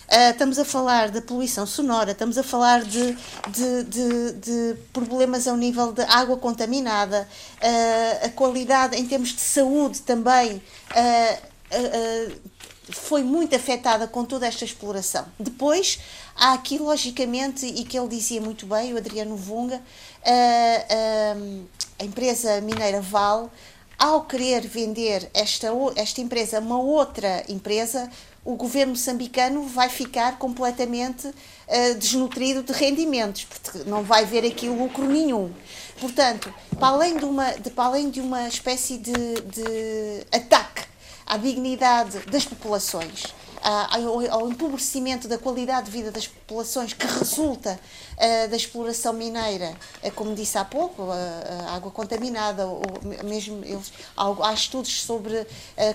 Uh, estamos a falar de poluição sonora, estamos a falar de, de, de, de problemas ao nível de água contaminada, uh, a qualidade em termos de saúde também uh, foi muito afetada com toda esta exploração. Depois, há aqui, logicamente, e que ele dizia muito bem, o Adriano Vunga, a empresa mineira Val, ao querer vender esta, esta empresa a uma outra empresa, o governo moçambicano vai ficar completamente uh, desnutrido de rendimentos, porque não vai ver aqui lucro nenhum. Portanto, para além de uma, de, para além de uma espécie de, de ataque à dignidade das populações, ao, empobrecimento da qualidade de vida das populações que resulta uh, da exploração mineira, uh, como disse há pouco, a, água contaminada, ou mesmo eles, há, estudos sobre uh,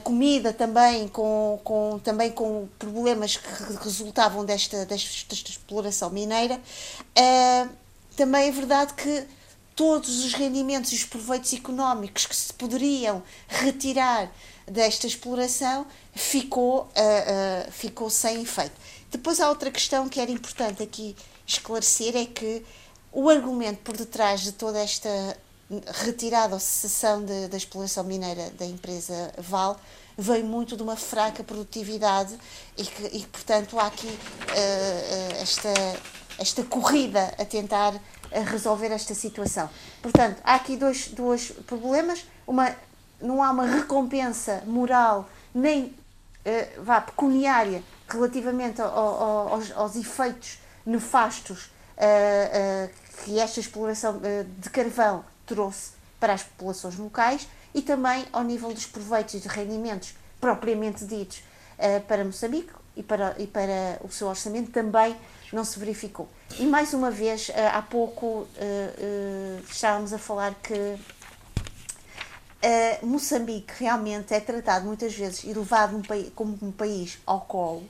comida também com, com, também com problemas que resultavam desta, desta exploração mineira. também é verdade que todos os rendimentos e os proveitos económicos que se poderiam retirar desta exploração ficou, uh, uh, ficou sem efeito. Depois há outra questão que era importante aqui esclarecer, é que o argumento por detrás de toda esta retirada ou cessação da exploração mineira da empresa Val veio muito de uma fraca produtividade e que, e, portanto, há aqui uh, esta, esta corrida a tentar resolver esta situação. Portanto, há aqui dois, dois problemas. Uma não há uma recompensa moral nem uh, vá pecuniária relativamente ao, ao, aos, aos, efeitos nefastos uh, uh, que esta exploração de carvão trouxe para as populações locais e também ao nível dos proveitos e de rendimentos propriamente ditos para Moçambique e para, e para o seu orçamento também não se verificou. E mais uma vez, há pouco estávamos a falar que Uh, Moçambique realmente é tratado muitas vezes e levado um como um país ao colo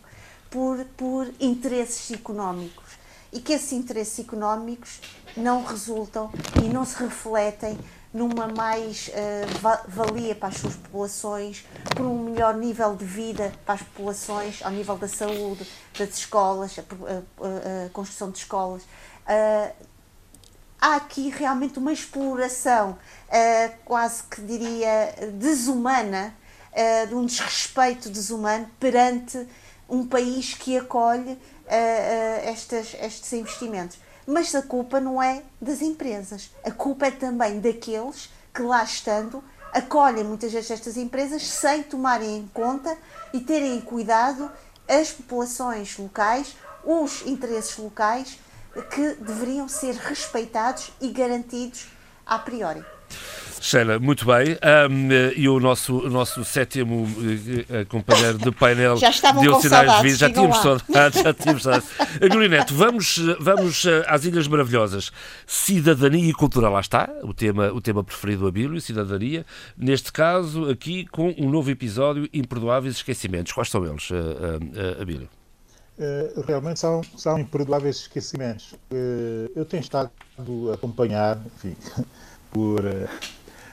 por, por interesses económicos e que esses interesses económicos não resultam e não se refletem numa mais uh, valia para as suas populações, por um melhor nível de vida para as populações, ao nível da saúde, das escolas, a, a, a construção de escolas. Uh, há aqui realmente uma exploração uh, quase que diria desumana, uh, de um desrespeito desumano perante um país que acolhe uh, estas, estes investimentos. Mas a culpa não é das empresas, a culpa é também daqueles que lá estando acolhem muitas vezes estas empresas sem tomarem em conta e terem cuidado as populações locais, os interesses locais que deveriam ser respeitados e garantidos a priori. Sheila, muito bem. Um, e o nosso, o nosso sétimo uh, companheiro de painel já deu sinais de vida. Já tínhamos saudades, já tínhamos saudades. Neto, vamos, vamos às Ilhas Maravilhosas. Cidadania e cultura, lá está, o tema, o tema preferido do Abílio, cidadania. Neste caso, aqui com um novo episódio, Imperdoáveis Esquecimentos. Quais são eles, uh, uh, Abílio? Uh, realmente são, são imperdoáveis esquecimentos. Uh, eu tenho estado a acompanhar, enfim, por, uh,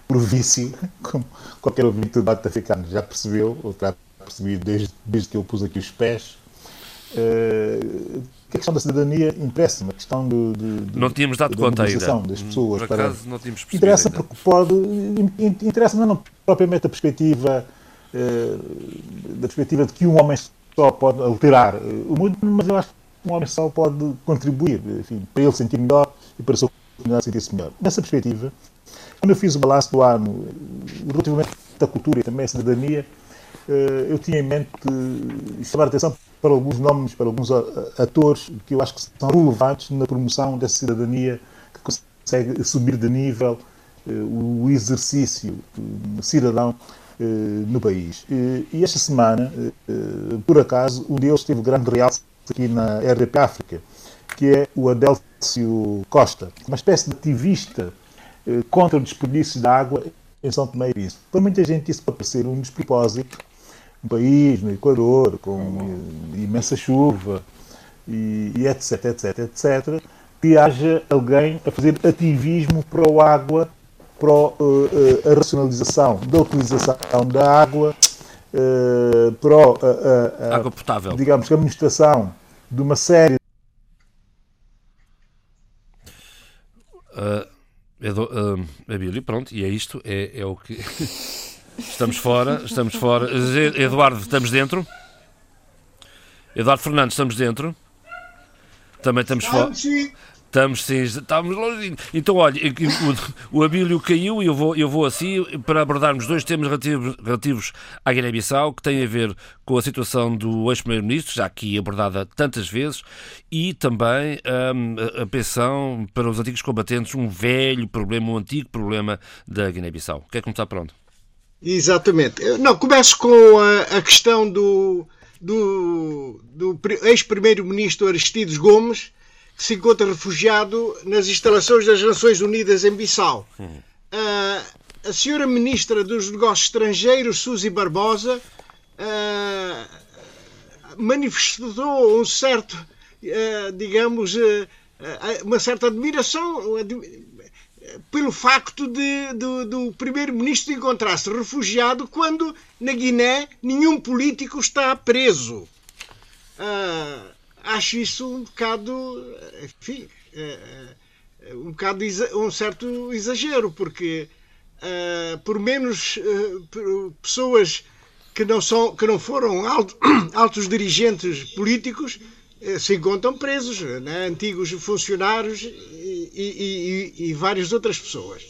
por vício, como qualquer ouvinte do debate africano já percebeu, ou terá percebido desde, desde que eu pus aqui os pés, que a questão da cidadania interessa-me, a questão de, de, de, não tínhamos dado conta ainda. das pessoas. Por acaso, para, não tínhamos interessa ainda. porque pode, interessa não propriamente a perspectiva, da perspectiva de que um homem só pode alterar o mundo, mas eu acho que um homem só pode contribuir enfim, para ele sentir melhor e para a sua comunidade sentir-se melhor. Nessa perspectiva, quando eu fiz o balanço do ano relativamente à cultura e também à cidadania, eh, eu tinha em mente chamar a atenção para alguns nomes, para alguns atores que eu acho que são relevantes na promoção dessa cidadania que consegue subir de nível eh, o exercício cidadão eh, no país. E esta semana, por acaso, um deles teve grande realce aqui na RDP África, que é o Adélcio Costa, uma espécie de ativista eh, contra o desperdício de água em São Tomé e Príncipe. Para muita gente isso pode parecer um despropósito, um país no Equador, com imensa chuva, e, e etc, etc, etc, que haja alguém a fazer ativismo para a água, para uh, uh, a racionalização da utilização da água, uh, para a, água potável. digamos, a administração de uma série Uh, uh, Abílio, pronto, e é isto, é, é o que. estamos fora, estamos fora. Eduardo, estamos dentro? Eduardo Fernandes, estamos dentro? Também estamos fora. Estamos sim, estamos longe. Então, olha, o, o Abílio caiu e eu vou, eu vou assim para abordarmos dois temas relativos, relativos à Guiné-Bissau, que têm a ver com a situação do ex-primeiro-ministro, já aqui abordada tantas vezes, e também um, a pensão para os antigos combatentes, um velho problema, um antigo problema da Guiné-Bissau. Quer começar pronto? Exatamente. Não, começo com a, a questão do, do, do ex-primeiro-ministro Aristides Gomes, que se encontra refugiado nas instalações das Nações Unidas em Bissau. Uh, a senhora ministra dos Negócios Estrangeiros, Suzy Barbosa, uh, manifestou um certo, uh, digamos, uma certa admiração pelo facto de, do, do primeiro-ministro encontrar-se refugiado quando na Guiné nenhum político está preso. Uh, acho isso um bocado, enfim, é, é, um bocado um certo exagero, porque uh, por menos pessoas que não são, que não foram alto, altos dirigentes políticos se encontram presos, né? antigos funcionários e, e, e várias outras pessoas.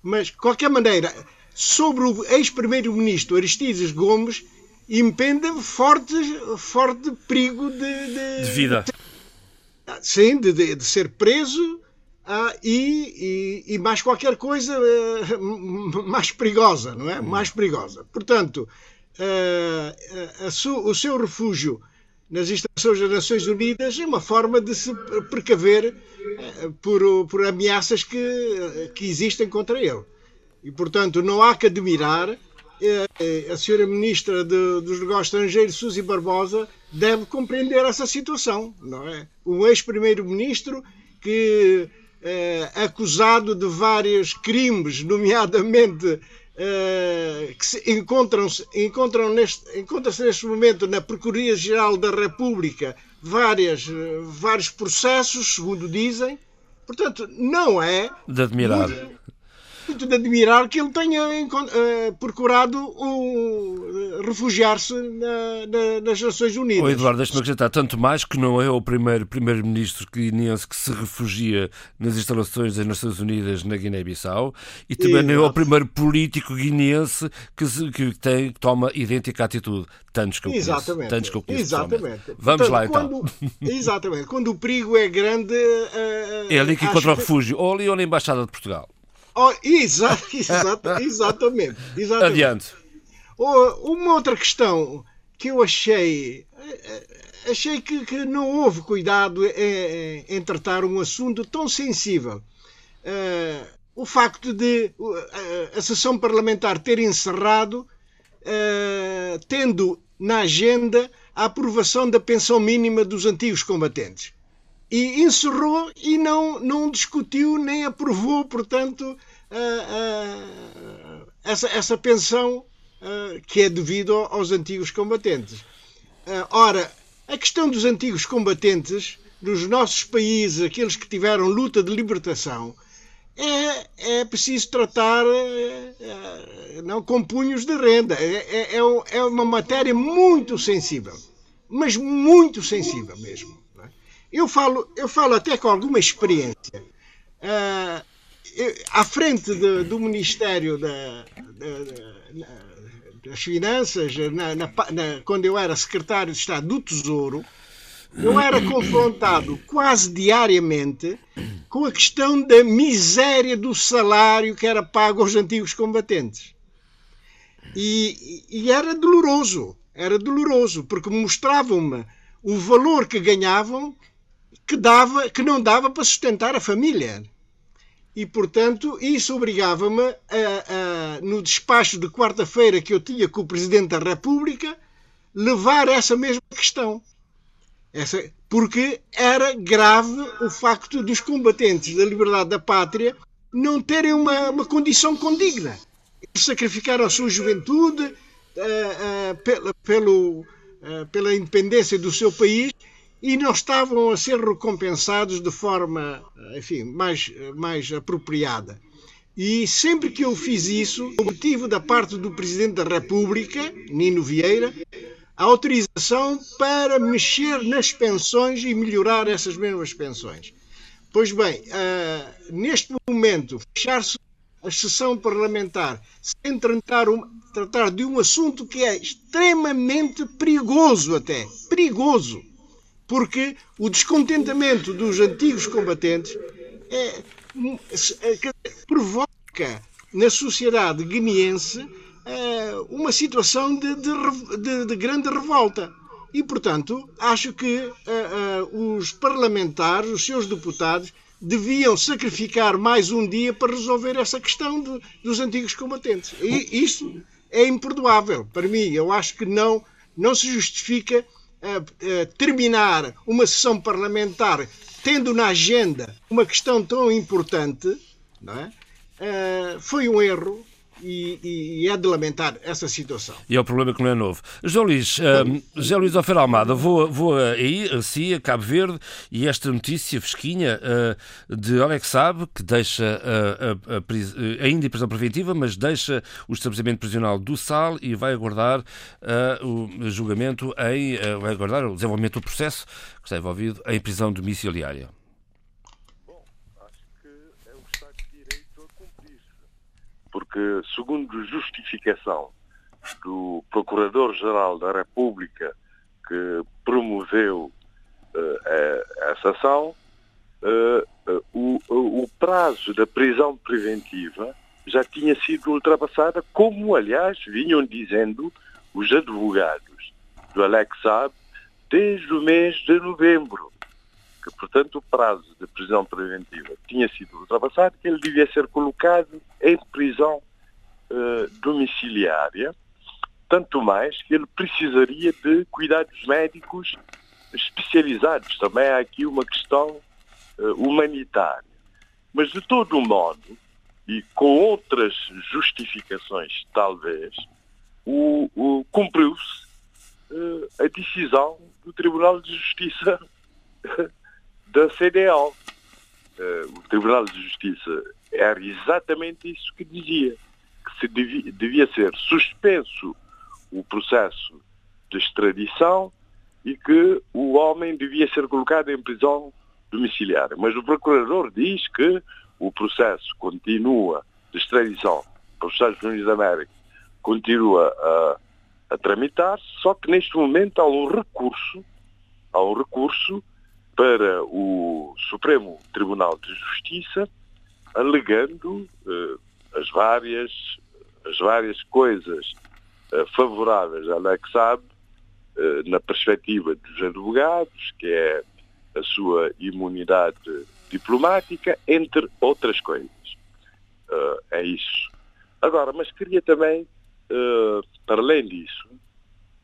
Mas, de qualquer maneira, sobre o ex-primeiro-ministro Aristides Gomes, impende forte, forte perigo de, de, de vida. De, sim, de, de, ser preso ah, e, e, e, mais qualquer coisa eh, mais perigosa, não é? Hum. Mais perigosa. Portanto, uh, su, o seu refúgio nas instalações das Nações Unidas é uma forma de se precaver uh, por, por ameaças que, que existem contra ele. E, portanto, não há que admirar a senhora ministra de, dos Negócios Estrangeiros, Suzy Barbosa, deve compreender essa situação, não é? Um ex-primeiro-ministro que é, acusado de vários crimes, nomeadamente é, que se encontram-se encontram neste, encontra-se neste momento na Procuradoria-Geral da República várias, vários processos, segundo dizem. Portanto, não é de admirar. Muito de admirar que ele tenha uh, procurado uh, refugiar-se na, na, nas Nações Unidas. O Eduardo, deixa-me acrescentar, tanto mais que não é o primeiro primeiro-ministro guineense que se refugia nas instalações das Nações Unidas na Guiné-Bissau e também não é o primeiro político guineense que, se, que, tem, que toma idêntica atitude. Tantos que eu conheço. Exatamente. Tantos que eu conheço exatamente. Vamos Portanto, lá então. Quando, exatamente. Quando o perigo é grande. Uh, é ali que encontra o refúgio. Ou ali ou na Embaixada de Portugal. Oh, exa exa exatamente, exatamente. Adiante. Oh, uma outra questão que eu achei. Achei que, que não houve cuidado em, em, tratar um assunto tão sensível. Uh, o facto de a, a sessão parlamentar ter encerrado, uh, tendo na agenda a aprovação da pensão mínima dos antigos combatentes. E encerrou e não, não discutiu nem aprovou, portanto, uh, uh, essa, essa pensão que é devido aos antigos combatentes. ora, a questão dos antigos combatentes, nos nossos países, aqueles que tiveram luta de libertação, é, é preciso tratar é, não com punhos de renda. É, é, é uma matéria muito sensível, mas muito sensível mesmo. Eu falo, eu falo até com alguma experiência. Uh, eu, à frente de, do Ministério da, da, das Finanças, na, na, quando eu era secretário de Estado do Tesouro, eu era confrontado quase diariamente com a questão da miséria do salário que era pago aos antigos combatentes. E, e era doloroso, era doloroso, porque mostravam-me o valor que ganhavam que, dava, que não dava para sustentar a família. E, portanto, isso obrigava-me, a, a, no despacho de quarta-feira que eu tinha com o Presidente da República, levar essa mesma questão. Essa, porque era grave o facto dos combatentes da liberdade da pátria não terem uma, uma condição condigna. Sacrificaram a sua juventude uh, uh, pela, pelo, uh, pela independência do seu país e não estavam a ser recompensados de forma, enfim, mais, mais apropriada. E sempre que eu fiz isso, obtive da parte do Presidente da República, Nino Vieira, a autorização para mexer nas pensões e melhorar essas mesmas pensões. Pois bem, uh, neste momento, fechar-se a sessão parlamentar sem tratar, um, tratar de um assunto que é extremamente perigoso até, perigoso, porque o descontentamento dos antigos combatentes é, é, provoca na sociedade guineense eh, uma situação de, de, de, grande revolta. E, portanto, acho que uh, uh, os parlamentares, os seus deputados, deviam sacrificar mais um dia para resolver essa questão de, dos antigos combatentes. E isso é imperdoável para mim. Eu acho que não, não se justifica terminar uma sessão parlamentar tendo na agenda uma questão tão importante. É? foi um erro, e, e, é de lamentar essa situação. E é o problema que não é novo. João Luís, um, José Luís Alfeira Almada, vou, vou aí, assim, a Cabo Verde, e esta notícia fresquinha uh, de Alex Saab, que deixa uh, a, a, ainda em prisão preventiva, mas deixa o estabelecimento prisional do SAL e vai aguardar uh, o julgamento em, vai aguardar o desenvolvimento do processo que está envolvido em prisão domiciliária. Porque, segundo justificação do Procurador-Geral da República que promoveu uh, essa ação, uh, uh, o, o, prazo da prisão preventiva já tinha sido ultrapassada, como, aliás, vinham dizendo os advogados do Alex Saab desde o mês de novembro. Que, portanto, o prazo de prisão preventiva tinha sido ultrapassado, que ele devia ser colocado em prisão uh, domiciliária, tanto mais que ele precisaria de cuidados médicos especializados. Também há aqui uma questão uh, humanitária. Mas, de todo modo, e com outras justificações, talvez, o, o cumpriu-se uh, a decisão do Tribunal de Justiça da CDL. Uh, o Tribunal de Justiça era exatamente isso que dizia, que se devia, devia ser suspenso o processo de extradição e que o homem devia ser colocado em prisão domiciliária. Mas o procurador diz que o processo continua de extradição para os Estados Unidos da América, continua a, a tramitar, só que neste momento há um recurso, há um recurso para o Supremo Tribunal de Justiça, alegando eh, as várias as várias coisas eh, favoráveis à Alex Saab eh, na perspectiva dos advogados, que é a sua imunidade diplomática, entre outras coisas. Uh, é isso. Agora, mas queria também, uh, para além disso,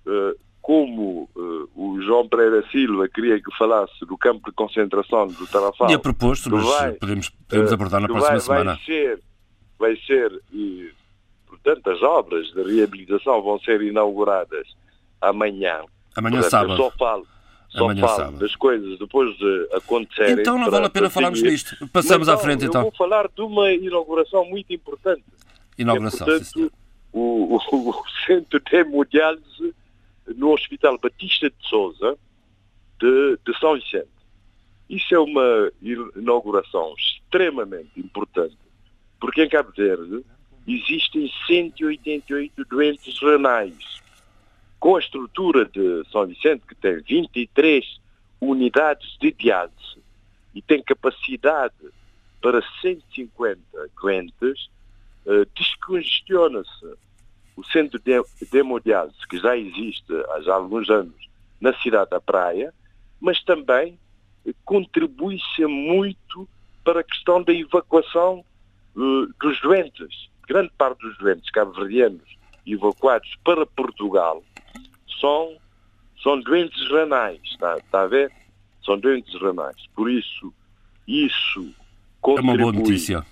uh, como o João Pereira Silva queria que falasse do campo de concentração do Tarafal. E a proposto, mas vai, podemos, podemos abordar na próxima vai, semana. Vai ser, vai ser e, portanto, as obras de reabilitação vão ser inauguradas amanhã. Amanhã portanto, sábado. Só falo só Amanhã falo sábado. das coisas depois de acontecerem. Então não vale a pena falarmos nisto. Passamos Mas à frente não, então. Eu vou falar de uma inauguração muito importante. Inauguração, é, sim, portanto, o, o, o Centro de Hemodiálise no Hospital Batista de Souza de, de São Vicente. Isso é uma inauguração extremamente importante, porque em Cabo Verde existem 188 doentes renais. Com a estrutura de São Vicente, que tem 23 unidades de diálise e tem capacidade para 150 doentes, eh, descongestiona-se o centro de de hemodiálise, que já existe há já alguns anos na cidade da Praia, mas também contribui-se muito para a questão da evacuação eh, dos doentes. Grande parte dos doentes cabo-verdianos evacuados para Portugal são, são doentes renais, está, está a ver? São doentes renais. Por isso, isso É contribui uma boa notícia.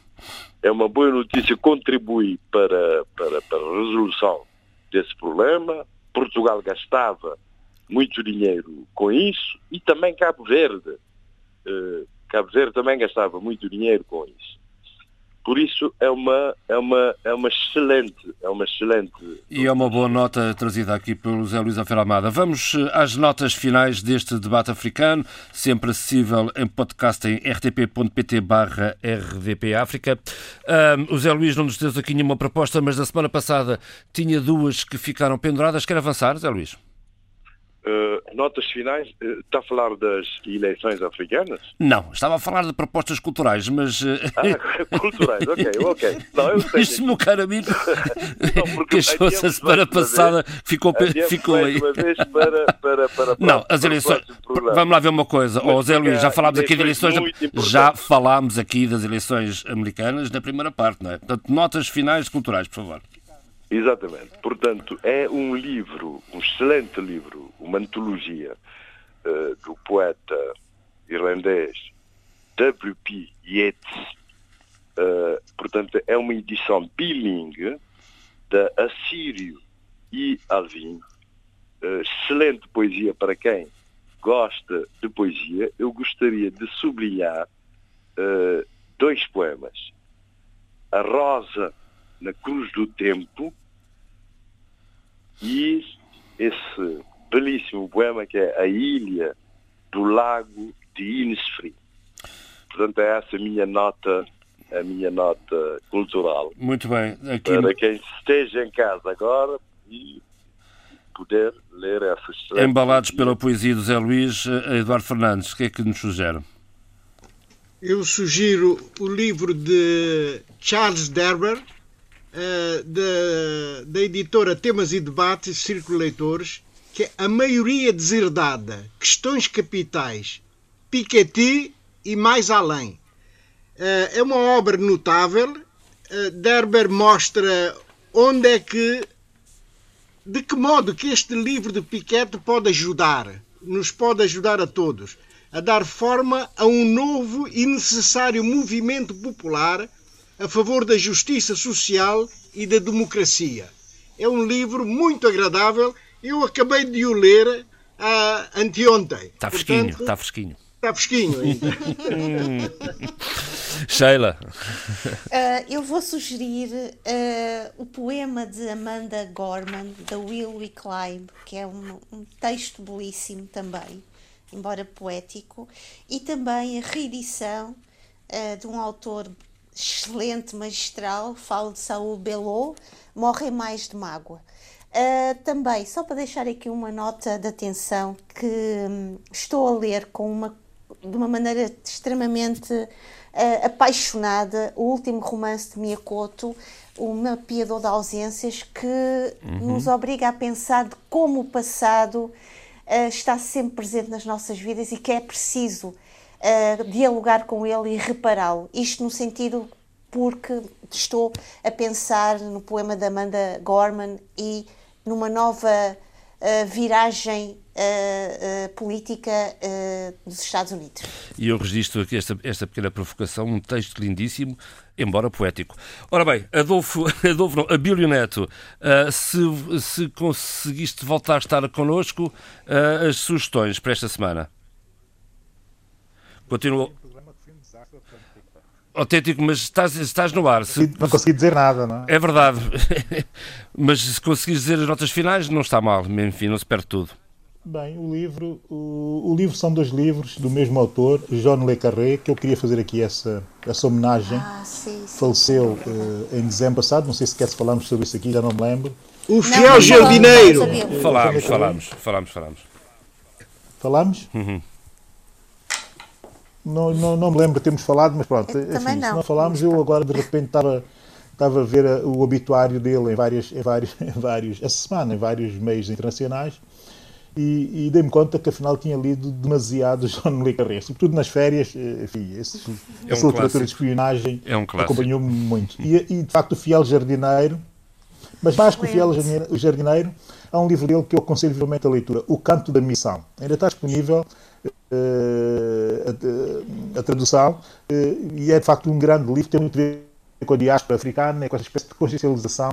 É uma boa notícia, contribui para, para, para a resolução desse problema. Portugal gastava muito dinheiro com isso e também Cabo Verde. Eh, Cabo Verde também gastava muito dinheiro com isso. Por isso é uma, é uma, é uma excelente, é uma excelente. E é uma boa nota trazida aqui pelo José Luís Alfeira. Vamos eh, às notas finais deste debate africano, sempre acessível em podcast em rtp.pt barra rdp África. Ahm, o José Luís não nos teve aqui nenhuma proposta, mas na semana passada tinha duas que ficaram penduradas. Quer avançar, José Luís? Eh, notas finais, eh, está a falar das eleições africanas? Não, estava a falar de propostas culturais, mas... eh, Ah, culturais, ok, ok. Não, eu tenho Este meu caro amigo queixou-se a semana passada, ficou, Adiamos ficou mais aí. uma vez para, para, para, Não, as eleições. Vamos lá ver uma coisa. Mas Ó Zé Luís, já falámos aqui de eleições. Já falámos aqui das eleições americanas na primeira parte, não é? Portanto, notas finais culturais, por favor. Exatamente. Portanto, é um livro, um excelente livro, uma antologia eh, do poeta irlandês W.P. Yeats. Eh, portanto, é uma edição bilingue da Assírio e Alvim. Eh, excelente poesia para quem gosta de poesia. Eu gostaria de sublinhar dois poemas. A Rosa na Cruz do Tempo e esse belíssimo poema que é A Ilha do Lago de Innisfree. Portanto, é essa a minha nota, a minha nota cultural. Muito bem. Aqui, Para quem esteja em casa agora e poder ler essa excelente embalados poesia. pela poesia do Zé Luís, eh, Eduardo Fernandes, o que é que nos sugere? Eu sugiro o livro de Charles Derber, eh, da, da editora Temas e Debates, Círculo Leitores, que é A Maioria Deserdada, Questões Capitais, Piketty e Mais Além. Eh, é uma obra notável. Eh, Derber mostra onde é que, de que modo que este livro de Piketty pode ajudar, nos pode ajudar a todos a dar forma a um novo e necessário movimento popular a favor da justiça social e da democracia. É um livro muito agradável. Eu acabei de o ler ah, anteontem. Está fresquinho, Portanto, está fresquinho. está fresquinho ainda. Sheila. Uh, eu vou sugerir uh, o poema de Amanda Gorman, The Will We Climb, que é um, um, texto belíssimo também, embora poético, e também a reedição uh, de um autor excelente, magistral, falo de Saúl Belot, Morrem Mais de Mágoa. também, só para deixar aqui uma nota de atenção, que um, estou a ler com uma, de uma maneira extremamente uh, apaixonada, o último romance de Miyakoto, O Mapeador de Ausências, que uhum. nos obriga a pensar de como o passado uh, está sempre presente nas nossas vidas e que é preciso uh, dialogar com ele e repará-lo. Isto no sentido porque estou a pensar no poema da Amanda Gorman e numa nova viragem uh, uh, política uh, dos Estados Unidos. E eu registro aqui esta, esta pequena provocação, um texto lindíssimo, embora poético. Ora bem, Adolfo, Adolfo não, Abílio Neto, se, se conseguiste voltar a estar connosco, as sugestões para esta semana? Continua autêntico, mas estás, estás no ar. Se, não consegui dizer nada, não é? É verdade. mas se conseguires dizer as notas finais, não está mal. Enfim, não se perde tudo. Bem, o livro, o, o, livro são dois livros do mesmo autor, John Le Carré, que eu queria fazer aqui essa, essa homenagem. Ah, sim, sim. Faleceu uh, em dezembro passado, não sei se quer se falamos sobre isso aqui, já não me lembro. O fiel jardineiro! Falámos, falámos, falámos, falámos. Falámos? Uhum. Não, não, não me lembro de termos falado, mas pronto, enfim, não. se não falámos, eu agora de repente estava estava a ver o obituário dele em várias, em vários, em vários, essa semana, em vários meios internacionais, e, e dei-me conta que afinal tinha lido demasiado John Le Carré, sobretudo nas férias, eh, enfim, esse, é essa um literatura de espionagem é um acompanhou-me muito. E, e, de facto o Fiel Jardineiro, mas mais que o Fiel Jardineiro, há um livro dele que eu aconselho vivamente a leitura, O Canto da Missão. Ainda está disponível uh, a, a, tradução, uh, e é de facto um grande livro, tem muito a ver com a diáspora africana, com essa espécie de consciencialização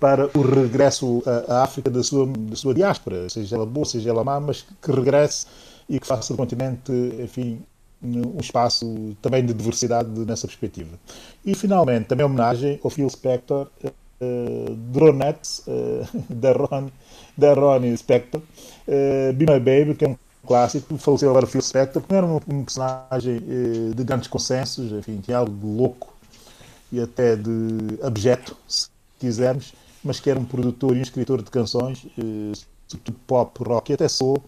para o regresso à África da sua, da sua diáspora, seja ela boa, seja ela má, mas que regresse e que faça do continente, enfim, um espaço também de diversidade nessa perspectiva. E, finalmente, também homenagem ao Phil Spector, uh, Dronettes, uh, da, Ron, da Ronnie Spector, uh, Be My Baby, que é um clássico, faleceu agora Phil Spector, que era um, um personagem uh, de grandes consensos, enfim, tinha algo de louco e até de abjeto, se quisermos, mas que era um produtor e um escritor de canções, eh, sobretudo pop, rock e até soul,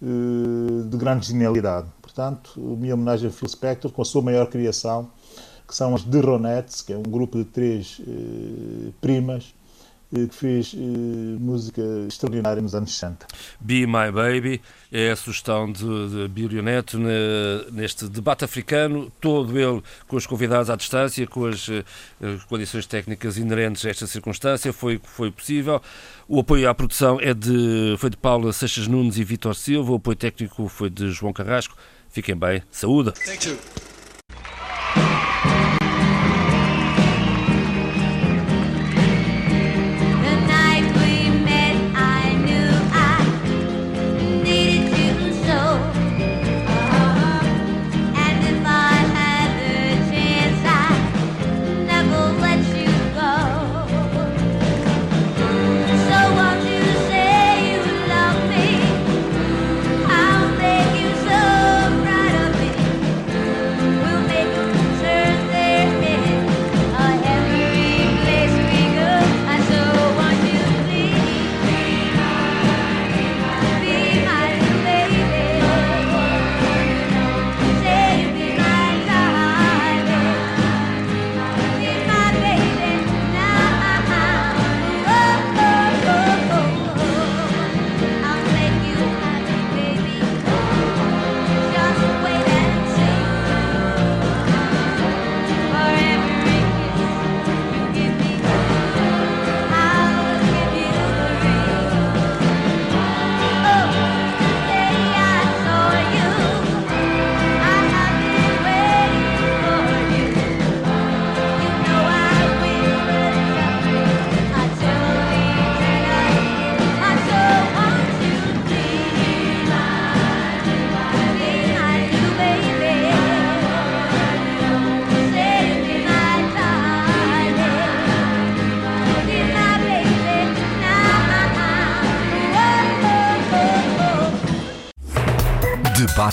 eh, de grande genialidade. Portanto, minha homenagem a Phil Spector com a sua maior criação, que são as The Ronettes, que é um grupo de três primas, que fez música extraordinária nos anos 60. Be My Baby é a sugestão de, de Bílio Neto neste debate africano, todo ele com os convidados à distância, com as uh, condições técnicas inerentes a esta circunstância, foi, foi possível. O apoio à produção é de, foi de Paula Seixas Nunes e Vitor Silva, o apoio técnico foi de João Carrasco. Fiquem bem, saúde!